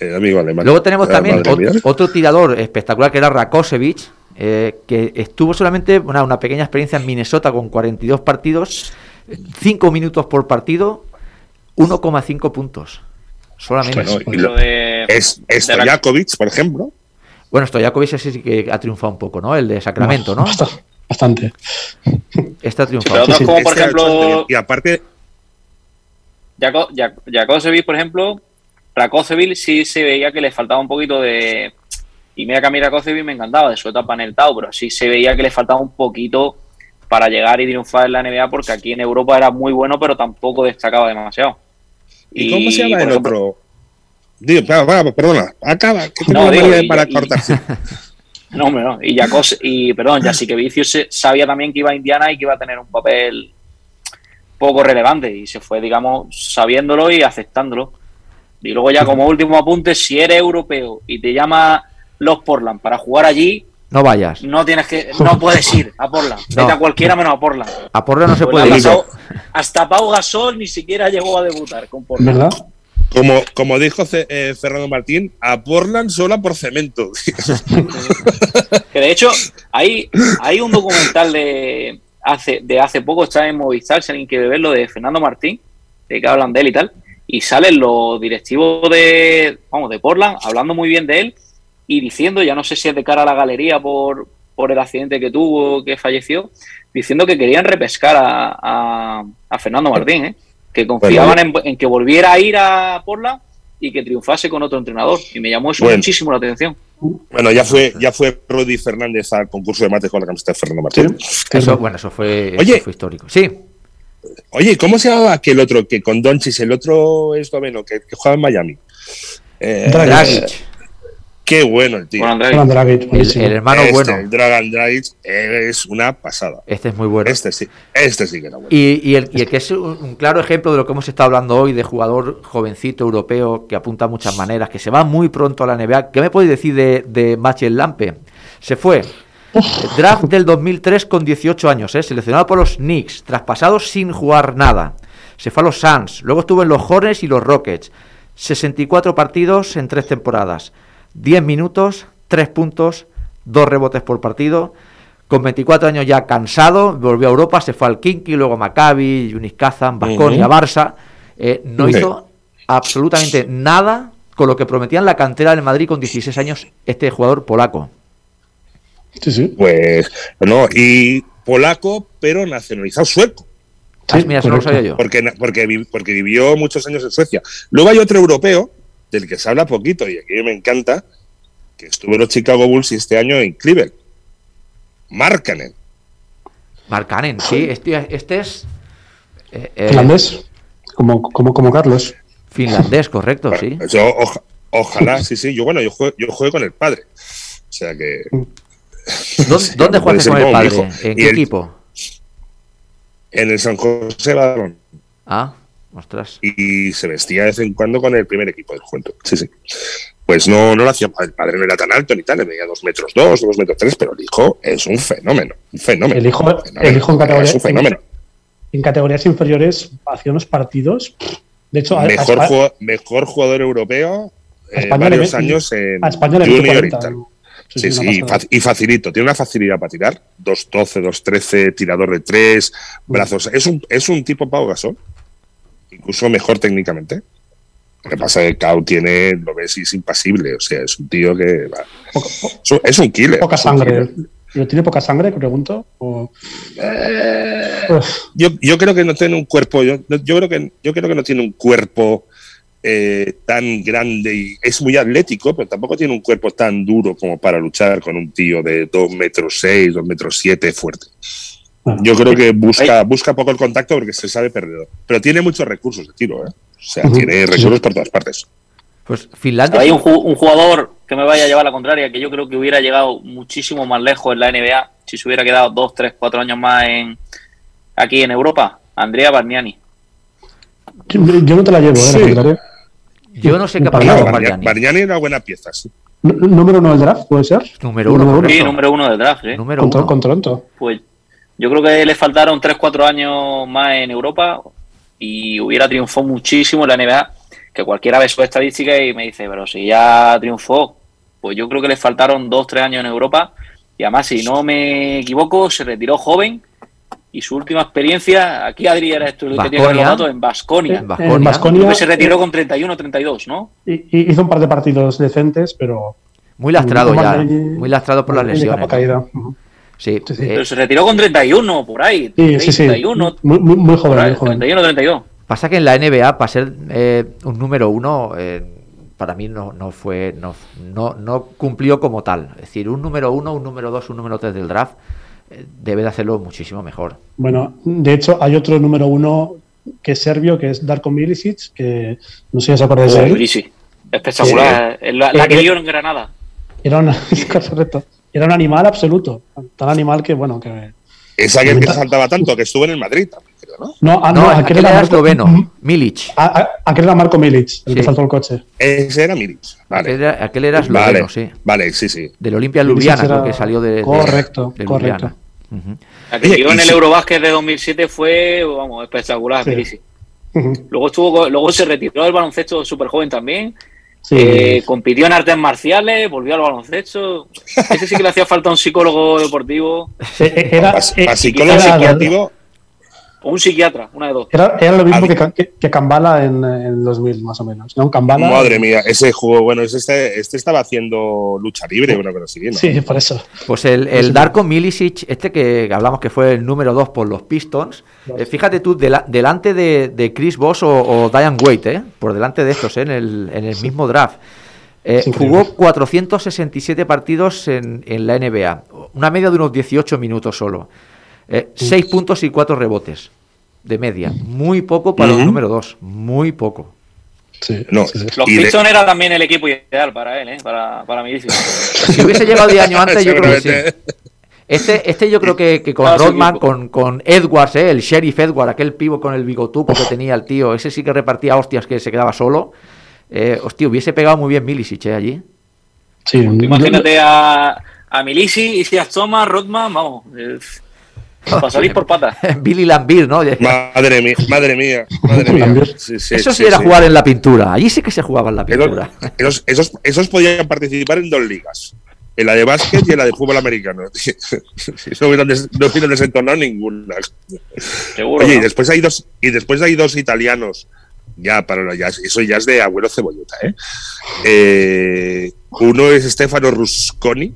Eh, amigo alemán. Luego tenemos Ah, también otro tirador espectacular que era Rakosevich, eh, que estuvo solamente una, una pequeña experiencia en Minnesota con 42 partidos, 5 minutos por partido, 1,5 puntos. Solamente. Bueno, y Lo lo- de, es Stojakovic, por ejemplo. Bueno, Stojakovic sí que ha triunfado un poco, ¿no? El de Sacramento, ¿no? Basta- Bastante. Este ha pero triunfado. otros sí. como por Este ejemplo. Y aparte, Jakosevic, por ejemplo, Rakosevic sí se veía que le faltaba un poquito de... Y mira que a mí Rakosevic me encantaba de su etapa en el Tau, pero sí se veía que le faltaba un poquito para llegar y triunfar en la NBA porque aquí en Europa era muy bueno, pero tampoco destacaba demasiado. ¿y cómo se llama el ejemplo, otro? Digo, perdona, acaba. Que tengo No, digo, y- para y- cortarse. No, hombre, no. Y Jacos, y perdón, ya sí que Vicius se- sabía también que iba a Indiana y que iba a tener un papel poco relevante y se fue, digamos, sabiéndolo y aceptándolo. Y luego ya como último apunte, si eres europeo y te llama los Portland para jugar allí, No vayas. no tienes que, no puedes ir a Portland. No. Vete a cualquiera menos a Portland. A Portland no se Pues puede ir. pasado- hasta Pau Gasol ni siquiera llegó a debutar con Portland. ¿Verdad? Como, como dijo eh, Fernando Martín, a Portland sola por cemento. Que de hecho, hay, hay un documental de hace, de hace poco, está en Movistar, si alguien quiere verlo, de Fernando Martín, de que hablan de él y tal, y salen los directivos de, vamos, de Portland hablando muy bien de él y diciendo, ya no sé si es de cara a la galería por, por el accidente que tuvo, que falleció, diciendo que querían repescar a, a, a Fernando Martín, ¿eh? Que confiaban en, en que volviera a ir a Portland y que triunfase con otro entrenador. Y me llamó eso Bueno. muchísimo la atención. Bueno, ya fue, ya fue Rudy Fernández al concurso de mates con la camiseta de Fernando Martín. Eso, bueno, eso fue, eso Oye. fue histórico. Sí, Oye, ¿cómo se llamaba aquel otro que con Donchis, el otro esloveno que, que juega en Miami? Eh, Dragic. Qué bueno el tío. Dragic, el, hermano Este, bueno. El Dragan Dragic es una pasada. Este es muy bueno. Este sí, este sí que era bueno. Y, y el, y el que es un, un claro ejemplo de lo que hemos estado hablando hoy, de jugador jovencito europeo que apunta a muchas maneras, que se va muy pronto a la NBA. ¿Qué me podéis decir de, de Machel Lampe? Se fue. Draft del 2003 con 18 años, ¿eh? seleccionado por los Knicks, traspasado sin jugar nada. Se fue a los Suns, luego estuvo en los Hornets y los Rockets. 64 partidos en tres temporadas. 10 minutos, 3 puntos, 2 rebotes por partido. con 24 años ya cansado, volvió a Europa, se fue al Kinky, luego a Maccabi, Yunis Kazan, Baskonia, Ujú. Barça. Eh, no Sí. hizo absolutamente nada con lo que prometía en la cantera del Madrid con 16 años este jugador polaco. Sí, sí. Pues, no, y polaco, pero nacionalizado sueco. Ah, mira, eso no lo sabía yo. Porque, porque, porque vivió muchos años en Suecia. Luego hay otro europeo, del que se habla poquito y aquí me encanta, que estuvo en los Chicago Bulls y este año en Cleveland. Markkanen. Marcanen, sí, este, este es eh, eh, Finlandés, como, como, como Carlos. finlandés, correcto, sí. Yo, oja- ojalá, sí, sí. Yo, bueno, yo juego, yo juego con el padre. O sea que. ¿Dónde, juegas con el padre? hijo. ¿En Y qué el- equipo? En el San José Badalón. Ah, ostras. y se vestía de vez en cuando con el primer equipo del Juventud. Sí, sí. Pues no, no lo hacía. El padre no era tan alto ni tal, le medía dos metros dos, dos metros tres, pero el hijo es un fenómeno. Un fenómeno. El hijo, Fenómeno. el hijo en, categoría- Es un fenómeno. en categorías inferiores hacía unos partidos. De hecho, a, a Mejor, Espa- jugado- mejor jugador europeo a eh, España varios le- años en a España le Junior y 40, tal. Sí, sí, una y, pasada. fa- y facilito. Tiene una facilidad para tirar. 2'12, 2'13, tirador de tres, brazos. Es un, es un tipo Pau Gasol. Incluso mejor técnicamente. Lo que pasa es que Cao tiene, lo ves y es impasible. O sea, es un tío que. va. Es un- killer. Poca sangre. ¿Pero tiene poca sangre, pregunto? O- Yo, yo creo que no tiene un cuerpo. Yo, yo creo que yo creo que no tiene un cuerpo eh, tan grande y es muy atlético, pero tampoco tiene un cuerpo tan duro como para luchar con un tío de 2 metros 6, 2 metros 7 fuerte. Yo creo que busca, busca poco el contacto porque se sabe perdedor. Pero tiene muchos recursos de tiro, ¿eh? O sea, tiene recursos por todas partes. Pues Finlandia. Hay un, ju- un jugador que me vaya a llevar la contraria, que yo creo que hubiera llegado muchísimo más lejos en la NBA si se hubiera quedado dos, tres, cuatro años más en aquí en Europa. Andrea Bargnani. Yo yo no te la llevo, ¿eh? Sí. La contraria. Yo no sé qué pasado nada. con Bargnani. Bargnani era una buena pieza, sí. ¿Número uno del draft, puede ser? Número uno, Número. Sí, número uno del draft. ¿eh? Número Con, uno. con Toronto. Pues yo creo que le faltaron 3-4 años más en Europa y hubiera triunfado muchísimo en la NBA. Que cualquiera ve su estadística y me dice, pero si ya triunfó, pues yo creo que le faltaron 2-3 años en Europa. Y además, si no me equivoco, se retiró joven y su última experiencia, aquí Adri era esto, el que tiene que ver los Baskonia. datos, en Basconia. En Baskonia se retiró con 31-32, ¿no? y- y hizo un par de partidos decentes, pero. Muy lastrado ya. Muy lastrado por las lesiones. Sí, Sí, sí. eh, Pero se retiró con 31, por ahí. Sí, sí, sí. 31, Muy, muy, muy joven, ahí, muy joven. 31-32. Pasa que en la NBA, para ser eh, un número uno, eh, para mí no, no fue, no, no, no cumplió como tal. Es decir, un número uno, un número dos, un número tres del draft eh, debe de hacerlo muchísimo mejor. Bueno, de hecho, hay otro número uno que es serbio, que es Darko Milicic, que no sé si os acordáis de él. Sí, sí. Espectacular. Es La, la que vio en Granada. Era, una- correcto. Era un animal absoluto. Tan animal que, bueno, que. Es aquel que saltaba tanto, que estuvo en el Madrid también, creo, ¿no? No, ah, no, no, aquel era Marco- esloveno, Milic. Ah, ah, aquel era Marco Milic, el que saltó el coche. Ese era Milic. Vale. Aquel era, aquel era esloveno, vale, sí. vale, sí, sí. Del Olimpia Ljubljana, era- que salió de, de- Correcto, de correcto. La que Oye, en el Eurobásquet de 2007 fue, vamos, espectacular. Sí. Luego, estuvo, luego se retiró del baloncesto súper joven también. Sí. Eh, compitió en artes marciales, volvió al baloncesto. Ese sí que le hacía falta un psicólogo deportivo Era, eh, psicólogo era- psiquiátrico, o un psiquiatra, una de dos. Era, era lo mismo que, que, que Kambala en, en 2000, más o menos. ¿no? Kambala, madre mía, ese juego, bueno, ese este, este estaba haciendo lucha libre, una cosa así, ¿no? Sí, por eso. Pues el, el Darko Milicic, este que hablamos que fue el número 2 por los Pistons, eh, fíjate tú, dela- delante de, de Chris Boss o, o Diane Wade, eh, por delante de estos, eh, en, el, en el mismo draft. Eh, jugó 467 partidos en, en la NBA, una media de unos 18 minutos solo. 6 puntos y 4 rebotes de media. Muy poco para un Ujú. número 2, muy poco. Sí, No, sí, sí. Los y de- Pistons era también el equipo ideal para él, ¿eh? para, para. Si hubiese llegado 10 años antes, yo creo que sí. Este, este yo creo que, que con Ah, Rodman, con, con Edwards, ¿eh? el sheriff Edwards, aquel pivo con el bigotuco que tenía el tío, ese sí que repartía hostias que se quedaba solo. Eh, hostia, hubiese pegado muy bien Milicic ¿eh? allí. Sí, Tú Imagínate a, a Milicic, Isias Thomas, Rodman, vamos. eh, para salir por patas. Billy Lambir, ¿no? Madre mía, madre mía, madre mía. Sí, sí, Eso sí, sí, era sí. jugar en la pintura. Allí sí que se jugaba en la pintura. esos, esos, esos podían participar en dos ligas. en la de básquet y en la de fútbol americano. no hubieran, des- no hubieran desentonado ninguna. Seguro. Oye, y después hay dos, y después hay dos italianos. Ya, para ya, eso ya es de abuelo cebolleta, ¿eh? Eh, uno es Stefano Rusconi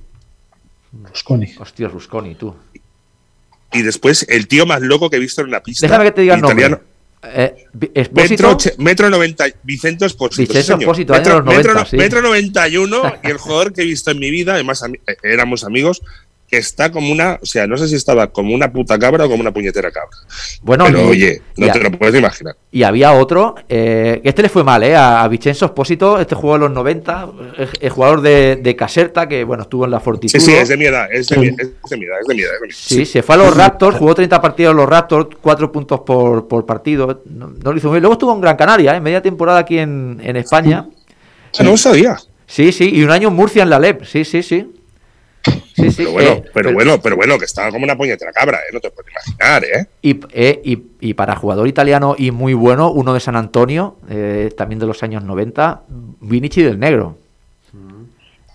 Rusconi. Hostia, Rusconi, tú. Y después el tío más loco que he visto en una pista. Déjame que te diga el italiano. Eh, Metro, metro 90, Vicente Espósito. Vicente. Espósito, metro, los 90, metro, sí. metro 91 y el jugador que he visto en mi vida, además éramos amigos, está como una, o sea, no sé si estaba como una puta cabra o como una puñetera cabra. Bueno, Pero y- oye, no a- te lo puedes imaginar. Y había otro, eh, que este le fue mal, ¿eh? A, Vicenzo Espósito, este jugó en los 90, el, el jugador de, de Caserta, que bueno, estuvo en la Sí, Fortitudo. sí, es de mi edad, es de mi, es de mi edad, es de mi edad. es de mi edad. Sí, se fue a los Raptors, jugó 30 partidos en los Raptors, 4 puntos por, por partido. No, no lo hizo muy bien. Luego estuvo en Gran Canaria, ¿eh? media temporada aquí en, en España. Ah, no lo sabía. Sí, sí, y un año en Murcia en la LEP. Sí, sí, sí. Sí, sí. Pero bueno, eh, pero bueno, pero bueno, que estaba como una puñetera cabra, ¿eh? No te puedes imaginar, ¿eh? Y, eh, y, y para jugador italiano y muy bueno, uno de San Antonio, eh, también de los años 90, Vinici del Negro.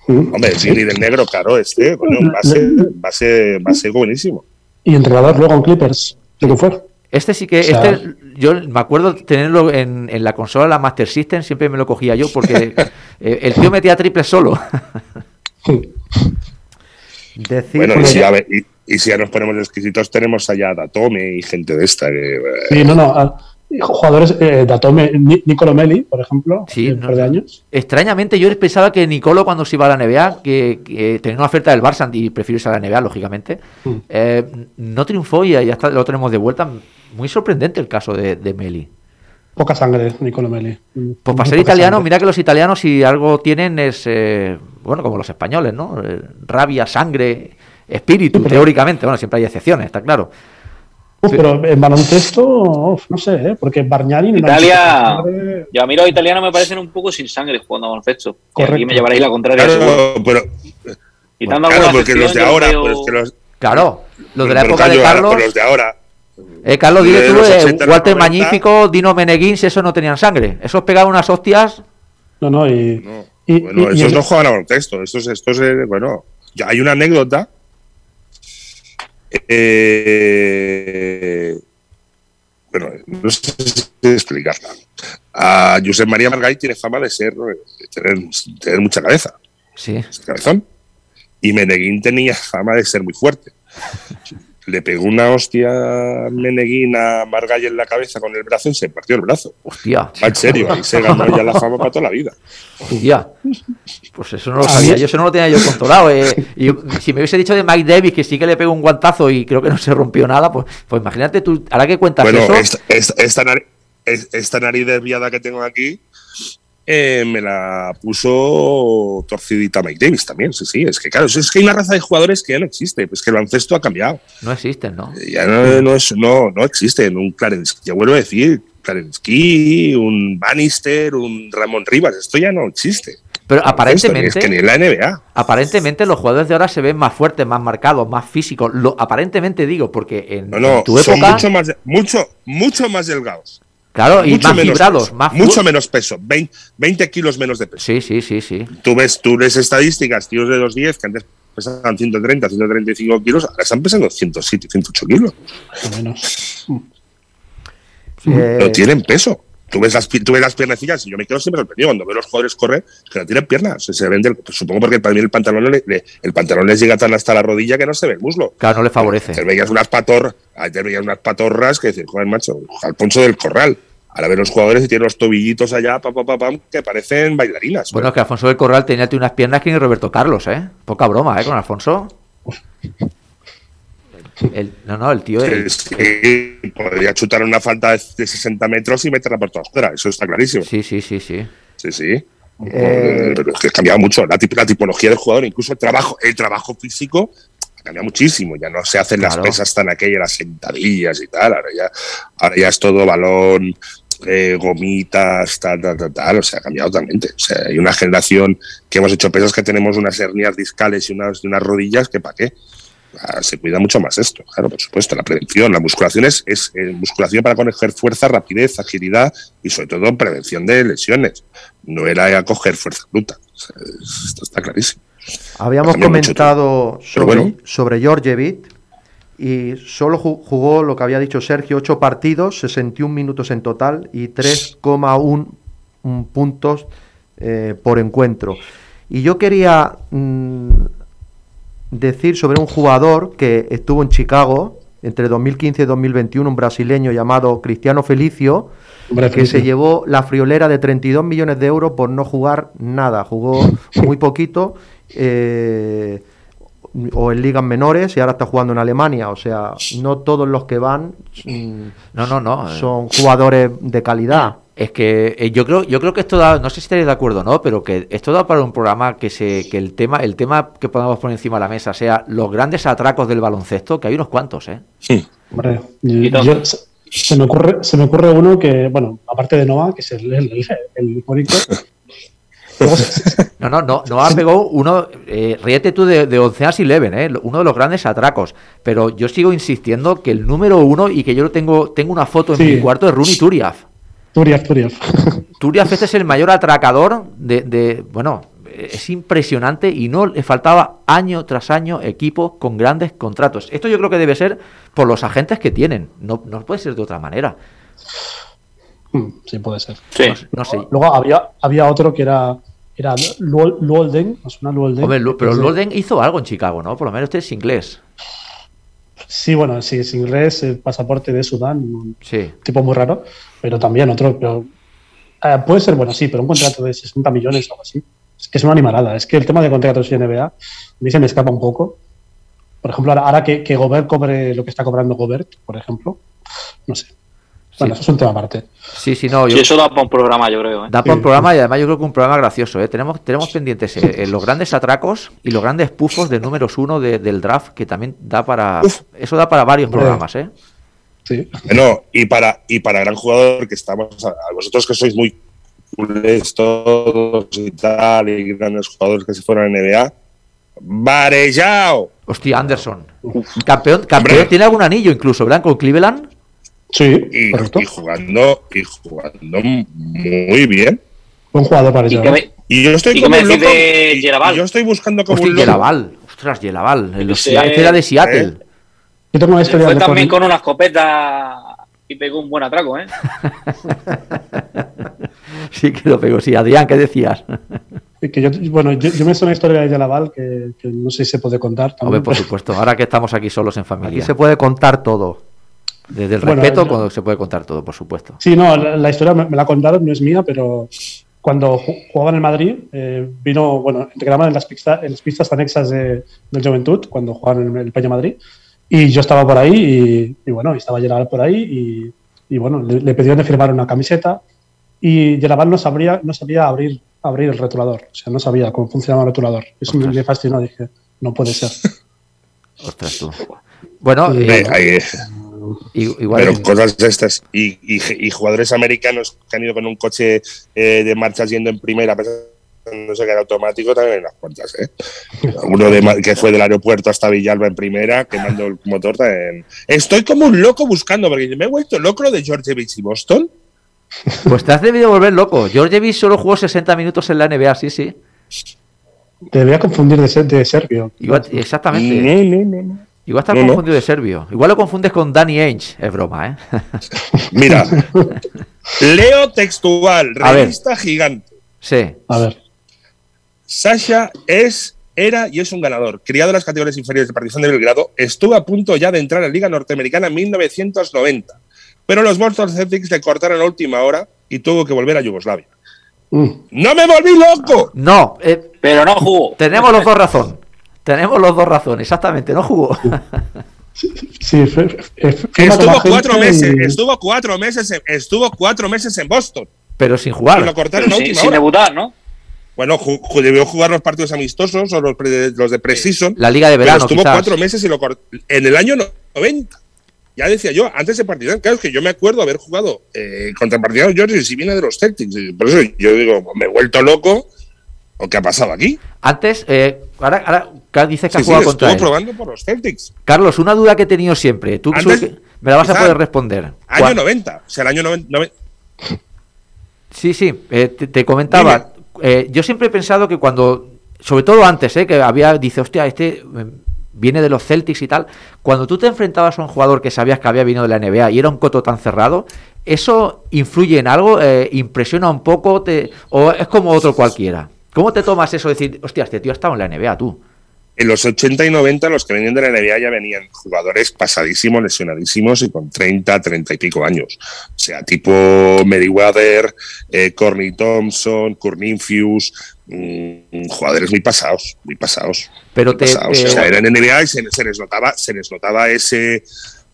Hombre, el Vini del negro, claro, este, bueno, va a ser, va a ser, va a ser buenísimo. Y entrenador luego en Clippers. ¿Qué que fue? Este sí que, O sea- este, yo me acuerdo tenerlo en, en la consola, la Master System, siempre me lo cogía yo porque eh, el tío metía triple solo. Decir Bueno, y si, a ver, y, y si ya nos ponemos exquisitos, tenemos allá a Datome y gente de esta. Que, eh, Sí, no, no. jugadores, eh, Datome, Ni- Nicolo Meli, por ejemplo, Sí, no, par de años. Extrañamente, yo pensaba que Nicolo, cuando se iba a la NBA, que, que tenía una oferta del Barça y prefiero irse a la NBA, lógicamente, Mm. eh, no triunfó y ya está, lo tenemos de vuelta. Muy sorprendente el caso de, de Meli. Poca sangre, Nicolo Meli. Mm, Pues para ser italiano, sangre. mira que los italianos si algo tienen es, eh, bueno, como los españoles, ¿no? Eh, rabia, sangre, espíritu, Sí, pero- teóricamente. Bueno, siempre hay excepciones, está claro. Uf, pero en baloncesto, uf, no sé, ¿eh? porque Bargnani... no Italia, sangre- yo a mí los italianos me parecen un poco sin sangre jugando a baloncesto. Y Correcto. me llevaréis la contraria, claro, pero, Quitando claro, alguna porque los de ahora, veo- pues que los, Claro, los de la pero época de claro, Carlos. los de ahora. Eh, Carlos, dile tú, eh, 80, los Walter 90. Magnífico, Dino Meneguins, esos no tenían sangre. Esos pegaban unas hostias. No, no, y... No, y- bueno, y- no juegan a baloncesto. Estos, estos, eh, bueno, ya hay una anécdota. Eh, bueno, no sé si explicarla. A Josep María Margall tiene fama de ser, de tener, tener mucha cabeza, Sí. cabezón. Y Meneguín tenía fama de ser muy fuerte. Le pegó una hostia Meneguín a Margall en la cabeza con el brazo y se partió el brazo. Hostia. En serio, ahí se ganó ya la fama para toda la vida. Hostia. Pues eso no lo sabía, yo eso no lo tenía yo controlado. eh. Y si me hubiese dicho de Mike Davis que sí que le pegó un guantazo y creo que no se rompió nada, pues, pues imagínate tú, ahora que cuentas Bueno, eso. esta, esta- esta nariz, es- esta nariz desviada que tengo aquí eh, me la puso torcidita Mike Davis también. Sí, sí, es que claro, es que hay una raza de jugadores que ya no existe. Pues que el baloncesto ha cambiado. No existen, ¿no? Ya no, no, es, no, no existen. Un Clarence, ya vuelvo a decir, Clarence Key, un Bannister, un Ramón Rivas. Esto ya no existe. Pero aparentemente, Es que ni en la NBA. aparentemente los jugadores de ahora se ven más fuertes, más marcados, más físicos. Lo, aparentemente digo, porque en, No, no, en tu son época, mucho más, mucho, mucho más delgados. Claro, y mucho más menos fibrados, peso, más fu- mucho menos peso, 20, 20 kilos menos de peso. Sí, sí, sí, sí. Tú ves, tú ves estadísticas, tíos de 210 que antes pesaban 130, 135 kilos, ahora están pesando 107, 108 kilos. o menos. Eh, No tienen peso. Tú ves, las, tú ves las piernecillas y yo me quedo siempre sorprendido cuando veo a los jugadores correr que no tienen piernas. Se, se ven del- pues supongo porque para mí el pantalón, le- le- el pantalón les llega tan hasta la rodilla que no se ve el muslo. claro, no le favorece. Te veías unas te veías unas patorras que decir, joder, macho, Alfonso del Corral. Ahora ven los jugadores y tienen los tobillitos allá, pa, pa, pa, pam, que parecen bailarinas. Bueno, es que Alfonso del Corral tenía unas piernas que ni Roberto Carlos, ¿eh? Poca broma, ¿eh? Con Alfonso. El- no, no, el tío. el- Sí, sí, podría chutar una falta de de 60 metros y meterla por todas fuera, eso está clarísimo. sí, sí, sí, sí. Sí, sí. Eh, Pero es que ha cambiado mucho la, tip- la tipología del jugador, incluso el trabajo, el trabajo físico ha cambiado muchísimo. Ya no se hacen Claro. las pesas tan aquellas, las sentadillas y tal. Ahora ya, ahora ya es todo balón, eh, gomitas, tal, tal, tal, tal. O sea, ha cambiado totalmente. O sea, hay una generación que hemos hecho pesas que tenemos unas hernias discales y unas, y unas rodillas que para qué. Ah, Se cuida mucho más esto, claro, por supuesto. La prevención, la musculación es, es eh, musculación para coger fuerza, rapidez, agilidad y sobre todo prevención de lesiones. No era coger fuerza bruta. O sea, esto está clarísimo. Habíamos comentado sobre, bueno. sobre Georgievich y solo ju- jugó lo que había dicho Sergio, 8 partidos, 61 minutos en total y 3,1 mm, puntos eh, por encuentro. Y yo quería mm, decir sobre un jugador que estuvo en Chicago entre 2015 y 2021, un brasileño llamado Cristiano Felicio, que se llevó la friolera de 32 millones de euros por no jugar nada. Jugó muy poquito, eh, o en ligas menores, y ahora está jugando en Alemania. O sea, no todos los que van No, no, no. eh. son jugadores de calidad. Es que eh, yo creo, yo creo que esto da, no sé si estaréis de acuerdo o no, pero que esto da para un programa que se, que el tema, el tema que podamos poner encima de la mesa sea los grandes atracos del baloncesto, que hay unos cuantos, ¿eh? Hombre, yo- yo- se, se me ocurre, se me ocurre uno que, bueno, aparte de Noah, que es el, el, el, No, no, no, no ha pegado uno, eh, ríete tú de, de Onceas Eleven, ¿eh? uno de los grandes atracos, pero yo sigo insistiendo que el número uno y que yo lo tengo, tengo una foto en Sí. mi cuarto de Rooney Turiaf. Turiaf, Turiaf. Turiaf este es el mayor atracador de, de- bueno, es impresionante y no le faltaba año tras año equipos con grandes contratos. Esto yo creo que debe ser por los agentes que tienen, no, no puede ser de otra manera. Mm, Sí, puede ser. Sí. No, sé- no sé. Luego había, había otro que era, era Luol- Luolden, ¿os suena Luolden? Hombre, Lu- pero Sí. Lorden hizo algo en Chicago, ¿no? Por lo menos este es inglés. Sí, bueno, sí, es inglés, el pasaporte de Sudán, un Sí. tipo muy raro, pero también otro, pero eh, puede ser bueno, sí, pero un contrato de 60 millones o algo así. Es que es una animalada. Es que el tema de contratos de NBA a mí se me escapa un poco. Por ejemplo, ahora, ahora que, que Gobert cobre lo que está cobrando Gobert, por ejemplo, no sé. Bueno, eso es un tema aparte. Sí, sí, no, yo, Sí, eso da para un programa, yo creo. ¿eh? Da para un Sí. programa y además yo creo que un programa gracioso. ¿eh? Tenemos, tenemos pendientes eh, los grandes atracos y los grandes pufos de números uno de- del draft que también da para... Eso da para varios Hombre. programas, ¿eh? Sí. No, y para, y para gran jugador que estamos, a a vosotros que sois muy culés todos y tal, y grandes jugadores que se fueron a NBA, Varellao. Hostia, Anderson. Campeón, campeón Hombre. tiene algún anillo incluso, ¿verdad? Con Cleveland. Sí, Y, correcto. y jugando, y jugando muy bien. Buen jugador para ¿Y ¿eh? yo estoy ¿Y qué como un loco. de y- yo estoy buscando como Hostia, un loco. Yelaval. Ostras, Yelaval. El. Sea- este era de Seattle. Yo tengo una historia fue de también con- con una escopeta y pegó un buen atraco, ¿eh? Sí, que lo pegó. Sí, Adrián, ¿qué decías? que yo, bueno, yo, yo me sé una historia de Yalaval que, que no sé si se puede contar. también, Hombre, por supuesto. Ahora que estamos aquí solos en Aquí familia. se puede contar todo. Desde el Bueno, respeto, yo- cuando se puede contar todo, por supuesto. Sí, no, la, la historia me, me la contaron, no es mía, pero cuando ju- jugaba en el Madrid, eh, vino, bueno, integraban en las, pistas, en las pistas anexas de, del Juventud, cuando jugaban en el Peña Madrid, y yo estaba por ahí, y, y bueno, estaba Gerard por ahí, y, y bueno, le, le pidieron de firmar una camiseta, y Gerard no sabría, no sabía abrir, abrir el rotulador, o sea, no sabía cómo funcionaba el rotulador. Eso me, Ostras. me fascinó, dije, no puede ser. Ostras, tú. Bueno, eh, ahí- i- igual. pero cosas de estas. Y, y- y jugadores americanos que han ido con un coche eh, de marchas yendo en primera, no sé qué era automático, también en las puertas. ¿eh? Uno de, que fue del aeropuerto hasta Villalba en primera, quemando el motor. también. Estoy como un loco buscando, porque me he vuelto loco lo de Georgievich y Boston. Pues te has debido volver loco. Georgievich solo jugó 60 minutos en la NBA, sí, sí. Te debía confundir de, ser, de serbio. Igual, exactamente. No, no, no, no. Igual está No, no. confundido de serbio. Igual lo confundes con Danny Ainge. Es broma, ¿eh? Mira, leo textual, revista gigante. sí. A ver. Sasha es, era y es un ganador. Criado en las categorías inferiores de Partizan de Belgrado, estuvo a punto ya de entrar a la Liga Norteamericana en 1990. Pero los Boston Celtics le cortaron a última hora y tuvo que volver a Yugoslavia. Mm. ¡No me volví loco! No, eh, Pero no jugó. tenemos los dos razón. Tenemos los dos razón, exactamente. No jugó. Sí, fue- fue- Estuvo cuatro meses, y- estuvo cuatro meses, en, estuvo cuatro meses en Boston. Pero sin Y lo jugar. cortaron Pero sin, última sin hora. debutar, ¿no? Bueno, ju- debió jugar los partidos amistosos o los, pre- los de Precision. La liga de pero verano, estuvo quizás. cuatro meses y lo en el año 90. Ya decía yo, antes de Partizan, claro, es que yo me acuerdo haber jugado eh, contra Partizan George si viene de los Celtics. y Por eso yo digo, me he vuelto loco. ¿O qué ha pasado aquí? Antes, eh, ahora, ahora dices que Sí, sí, jugado estuvo contra él. probando por los Celtics. Carlos, una duda que he tenido siempre. Tú Antes- que me la vas a poder responder. Año Cuan- 90. O sea, el año 90. Sí, sí, eh, te, te comentaba. eh, yo siempre he pensado que cuando sobre todo antes, ¿eh? que había, dice, hostia, este viene de los Celtics y tal. Cuando tú te enfrentabas a un jugador que sabías que había venido de la NBA y era un coto tan cerrado, ¿eso influye en algo? ¿Impresiona un poco? Te, ¿O es como otro cualquiera? ¿Cómo te tomas eso de decir, hostia, este tío ha estado en la NBA, tú? En los 80 y 90 los que venían de la NBA ya venían jugadores pasadísimos, lesionadísimos y con 30, 30 y pico años. O sea, tipo Meriwether, eh, Corny Thompson, Corninfius, mm, jugadores muy pasados, muy pasados. Pero muy te- pasados. te- O sea, eran NBA y se, se les notaba, se les notaba ese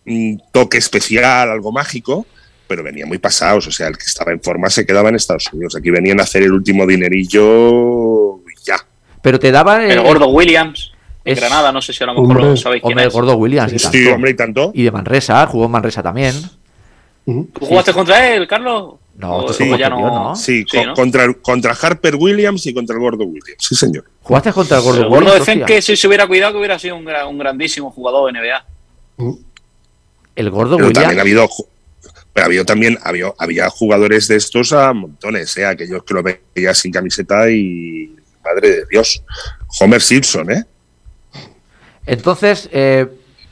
mm, toque especial, algo mágico, pero venían muy pasados. O sea, el que estaba en forma se quedaba en Estados Unidos. Aquí venían a hacer el último dinerillo y ya. Pero te daban... El eh, gordo Williams, en es- Granada, no sé si a lo mejor Hombre, lo sabéis quién Hombre, el es. gordo Williams y Sí, hombre, y tanto. Y de Manresa, jugó en Manresa también. ¿Tú jugaste contra él, Carlos? No, O- sí, ya yo no. no. Sí, Sí, co- ¿no? contra, contra Harper Williams y contra el gordo Williams. Sí, señor. ¿Jugaste contra el gordo El gordo Williams? decían que si se hubiera cuidado que hubiera sido un, gra- un grandísimo jugador de NBA. El gordo Pero Williams. también ha habido, pero ha habido también había, había jugadores de estos a montones, ¿eh? aquellos que lo veías sin camiseta y madre de Dios. Homer Simpson, ¿eh? Entonces, eh,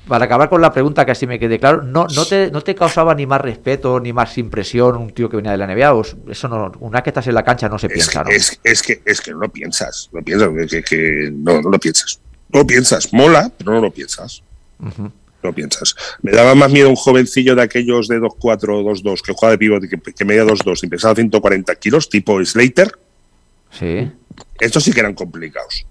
para acabar con la pregunta que así me quede claro, ¿no, no, te, ¿no te causaba ni más respeto ni más impresión un tío que venía de la NBA? ¿O eso no, una vez que estás en la cancha no se Es, piensa, ¿no? es, es que, es que no lo piensas, no piensas, que, que- no, no lo piensas. No lo piensas, mola, pero no lo piensas. Ujú. No piensas. Me daba más miedo un jovencillo de aquellos de 2'4 o 2'2 que juega de pivote, que, que medía 2'2 y pesaba 140 kilos, tipo Slater. Sí. Estos sí que eran complicados.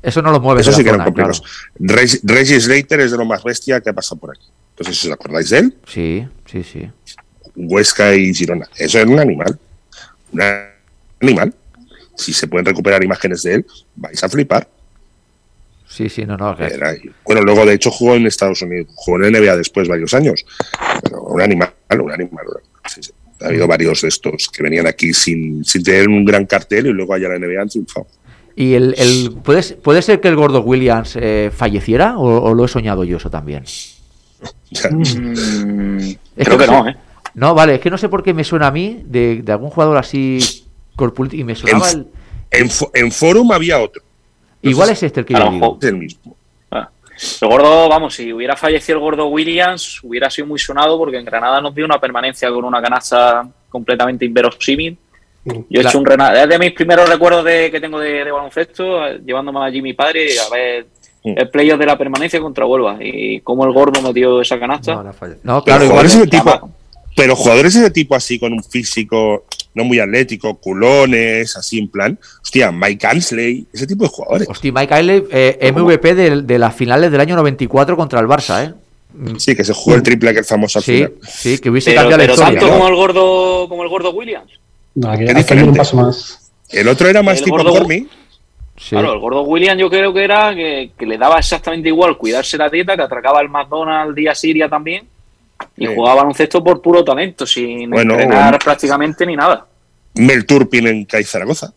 Eso no lo mueve. Esos de sí que eran complicados. Reg- Reggie Slater es de lo más bestia que ha pasado por aquí. Entonces, si os acordáis de él. Sí, sí, sí. Huesca y Girona. Eso era un animal. Un animal. Si se pueden recuperar imágenes de él, vais a flipar. Sí, sí, no, no. Era- bueno, luego de hecho jugó en Estados Unidos, jugó en NBA después varios años. Pero un animal, un animal. Sí, sí. Ha habido varios de estos que venían aquí sin, sin tener un gran cartel y luego allá en la NBA han triunfado. ¿Y el, el- ¿puede, puede ser que el gordo Williams eh, falleciera o, o lo he soñado yo eso también? Mm, Es creo que sé- no, ¿eh? No, vale, es que no sé por qué me suena a mí de, de algún jugador así corpulento y me sonaba En- el... en, en Forum había otro. Igual es este el que yo digo. Es el mismo. Ah. El gordo, vamos, si hubiera fallecido el gordo Williams, hubiera sido muy sonado porque en Granada nos dio una permanencia con una canasta completamente inverosímil. Yo he La- hecho un Granada, es de mis primeros recuerdos de, que tengo de, de baloncesto, llevándome allí mi padre a ver Mm. el playoff de la permanencia contra Huelva y cómo el gordo metió esa canasta. No, no claro, igual es- ese tipo, pero jugadores de ese tipo así con un físico no muy atlético, culones, así en plan, hostia, Mike Ansley, ese tipo de jugadores. Hostia, Mike Ailey, eh, MVP de, de las finales del año 94 contra el Barça, ¿eh? Sí, que se jugó el triple aquel famoso al Sí, final. sí, que hubiese pero cambiado la pero historia. tanto como el gordo como el gordo Williams. No, aquí, Es aquí hay un diferente. paso más. El otro era más El tipo. Sí. Claro, el gordo Williams yo creo que era que, que le daba exactamente igual cuidarse la dieta, que atracaba el McDonald's día Siria también y Sí. jugaba baloncesto por puro talento, sin Bueno, entrenar bueno. prácticamente ni nada. Mel Turpin en CAI Zaragoza.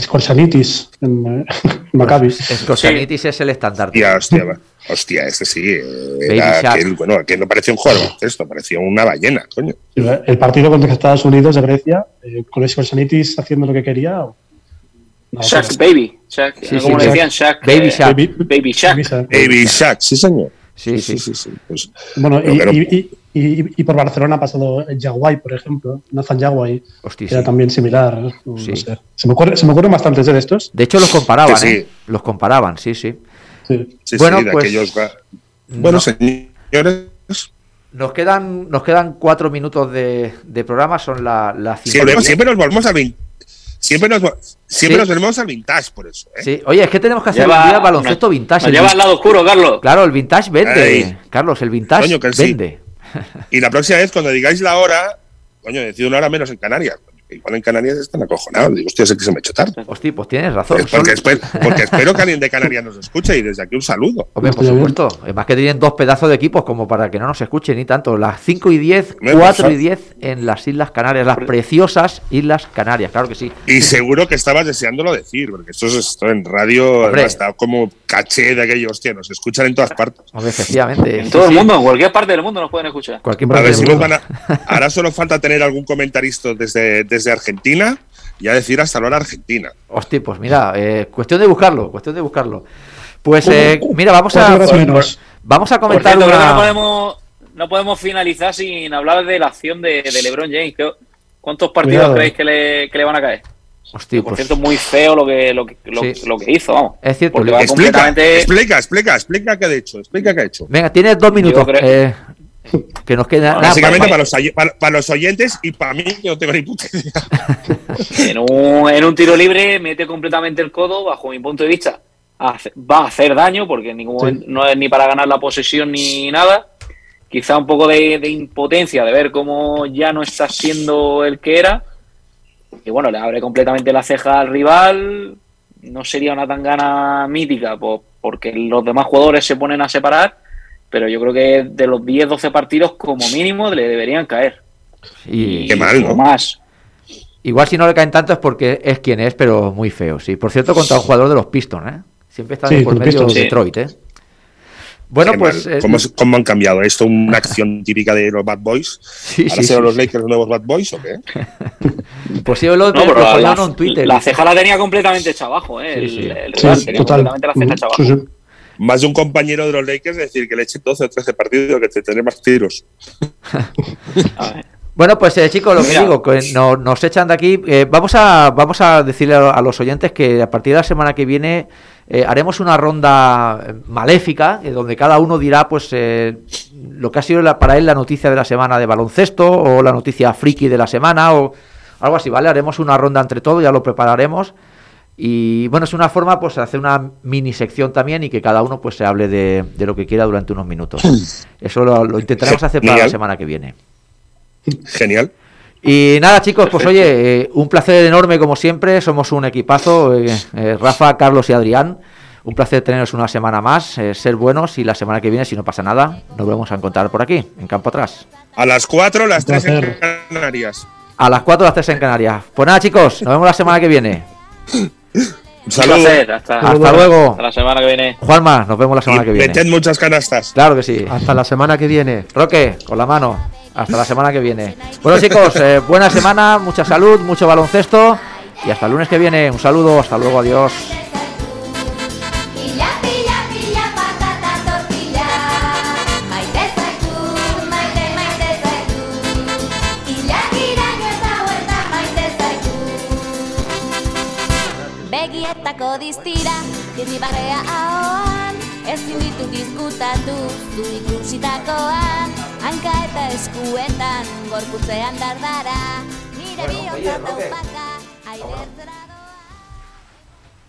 Scorsanitis en, eh, en Maccabi. Scorsanitis es el estandarte. Hostia, va. hostia, este sí. eh, Baby Era aquel, bueno, aquel no parecía un jugador de baloncesto, parecía una ballena, coño. El partido contra Estados Unidos de Grecia, eh, con Scorsanitis haciendo lo que quería. No, Shaq pero- Baby, Shaq, Sí, como sí, le decían, Shaq, Baby eh, Shaq. Baby, Baby Shaq. Baby Shaq. Baby Shaq, sí, señor. Sí, sí. sí, sí. Pues, Bueno, y, no- y- y- y- y por Barcelona ha pasado Jaguay, por ejemplo. Nathan Jaguay, Hostia, que era también similar. No sé. Se, me ocurre, se me ocurren bastantes de estos. De hecho, los comparaban, Sí, sí. ¿eh? Los comparaban, sí, sí. Sí. sí, Bueno, sí, de pues, aquellos. Bueno, no. señores, Nos quedan, nos quedan cuatro minutos de, de programa, son las la cinco siempre, nos volvemos al Siempre nos, siempre Sí. nos volvemos al vintage, por eso. ¿eh? Sí. Oye, es que tenemos que hacer Lleva- un día baloncesto vintage. Lleva al lado oscuro, Carlos. Claro, el vintage vende. Ay. Carlos, el vintage Coño, que sí. vende. Y la próxima vez, cuando digáis la hora, coño, decid una hora menos en Canarias. Igual en Canarias están acojonados. Digo, hostia, sé que se me hecho tarde. Hostia, pues tienes razón. Pues porque, espero que alguien de Canarias nos escuche y desde aquí un saludo. Hombre, por supuesto. Además que tienen dos pedazos de equipos como para que no nos escuchen ni tanto. Las 5 y 10, Hombre, 4 por y 10 en las Islas Canarias, las preciosas Islas Canarias, claro que sí. Y seguro que estabas deseándolo decir, porque esto es esto en radio, Hombre. está como caché de aquello, hostia, nos escuchan en todas partes. Hombre, efectivamente. En todo sí. el mundo, en cualquier parte del mundo nos pueden escuchar. Cualquier A ver del si nos mundo. van a. Ahora solo falta tener algún comentarista desde, desde Argentina y a decir hasta ahora Argentina. Hostia, pues mira, eh, cuestión de buscarlo, cuestión de buscarlo. Pues eh, mira, vamos a menos. vamos a comentar cierto, que no una podemos, no podemos finalizar sin hablar de la acción de, de LeBron James. ¿Qué- ¿Cuántos partidos Cuidado. creéis que le, que le van a caer? Hostia, Por pues cierto, muy feo lo que, lo que, lo, Sí. lo que hizo, vamos. es cierto. Porque le- va Explica, completamente- explica, explica, explica qué ha hecho, explica qué ha hecho. Venga, tienes dos minutos. creo- eh, que nos queda. nada, Básicamente pa- para los, para, para los oyentes y para mí, que no tengo ni puta idea. En un, en un tiro libre mete completamente el codo, bajo mi punto de vista. hace- va a hacer daño porque en ningún Sí. momento no es ni para ganar la posesión ni nada. Quizá un poco de, de impotencia de ver cómo ya no está siendo el que era. Y bueno, le abre completamente la ceja al rival. No sería una tangana mítica po- porque los demás jugadores se ponen a separar. Pero yo creo que de los 10-12 partidos, como mínimo, le deberían caer. y- Qué mal, más. igual si no le caen tanto es porque es quien es, pero muy feo. Sí, por cierto, contra un jugador de los Pistons, ¿eh? Siempre está Sí, por medio Pistons, de. Detroit, ¿eh? Bueno, Qué pues. eh, ¿Cómo, cómo han cambiado esto? ¿Una acción típica de los Bad Boys? sí, ¿Ahora sí, serán sí, los Lakers los nuevos Bad Boys o qué? Pues sí, lo, No, lo pero la, ponían la- en Twitter. la ceja la tenía completamente hecha abajo, ¿eh? Sí, el, sí. el tenía total. completamente la ceja hecha abajo. Más de un compañero de los Lakers decir que le echen 12 o 13 partidos que te tendré más tiros. Bueno, pues eh, chicos, lo que Mira. digo, que no- nos echan de aquí. eh, vamos, a, vamos a decirle a, a los oyentes que a partir de la semana que viene eh, haremos una ronda maléfica, eh, donde cada uno dirá pues eh, lo que ha sido la- para él la noticia de la semana de baloncesto o la noticia friki de la semana o algo así, ¿vale? Haremos una ronda entre todos, ya lo prepararemos. Y bueno, es una forma pues de hacer una mini sección también y que cada uno pues se hable de, de lo que quiera durante unos minutos. Eso lo, lo intentaremos hacer para la Genial. semana que viene. Genial. Y nada, chicos, pues oye, eh, un placer enorme como siempre. Somos un equipazo, eh, eh, Rafa, Carlos y Adrián. Un placer teneros una semana más, eh, ser buenos y la semana que viene, si no pasa nada, nos vamos a encontrar por aquí, en Campo Atrás. A las 4, las 3 en. Canarias. A las 4 las 3 en Canarias. Pues nada, chicos, nos vemos la semana que viene. Un Un saludo. placer, hasta, Hasta luego. hasta la semana que viene. Juanma, nos vemos la Y semana que meted viene. muchas canastas. Claro que sí. Hasta la semana que viene. Roque, con la mano. Hasta la semana que viene. Bueno, chicos, eh, buena semana, mucha salud, mucho baloncesto. Y hasta el lunes que viene. Un saludo, hasta luego, adiós. Geratuko diztira, jende barrea ahoan Ezin ditu diskutatu, zu ikusitakoan Hanka eta eskuetan, gorputzean dardara. Nire bueno, bihotzatu baka, airetzera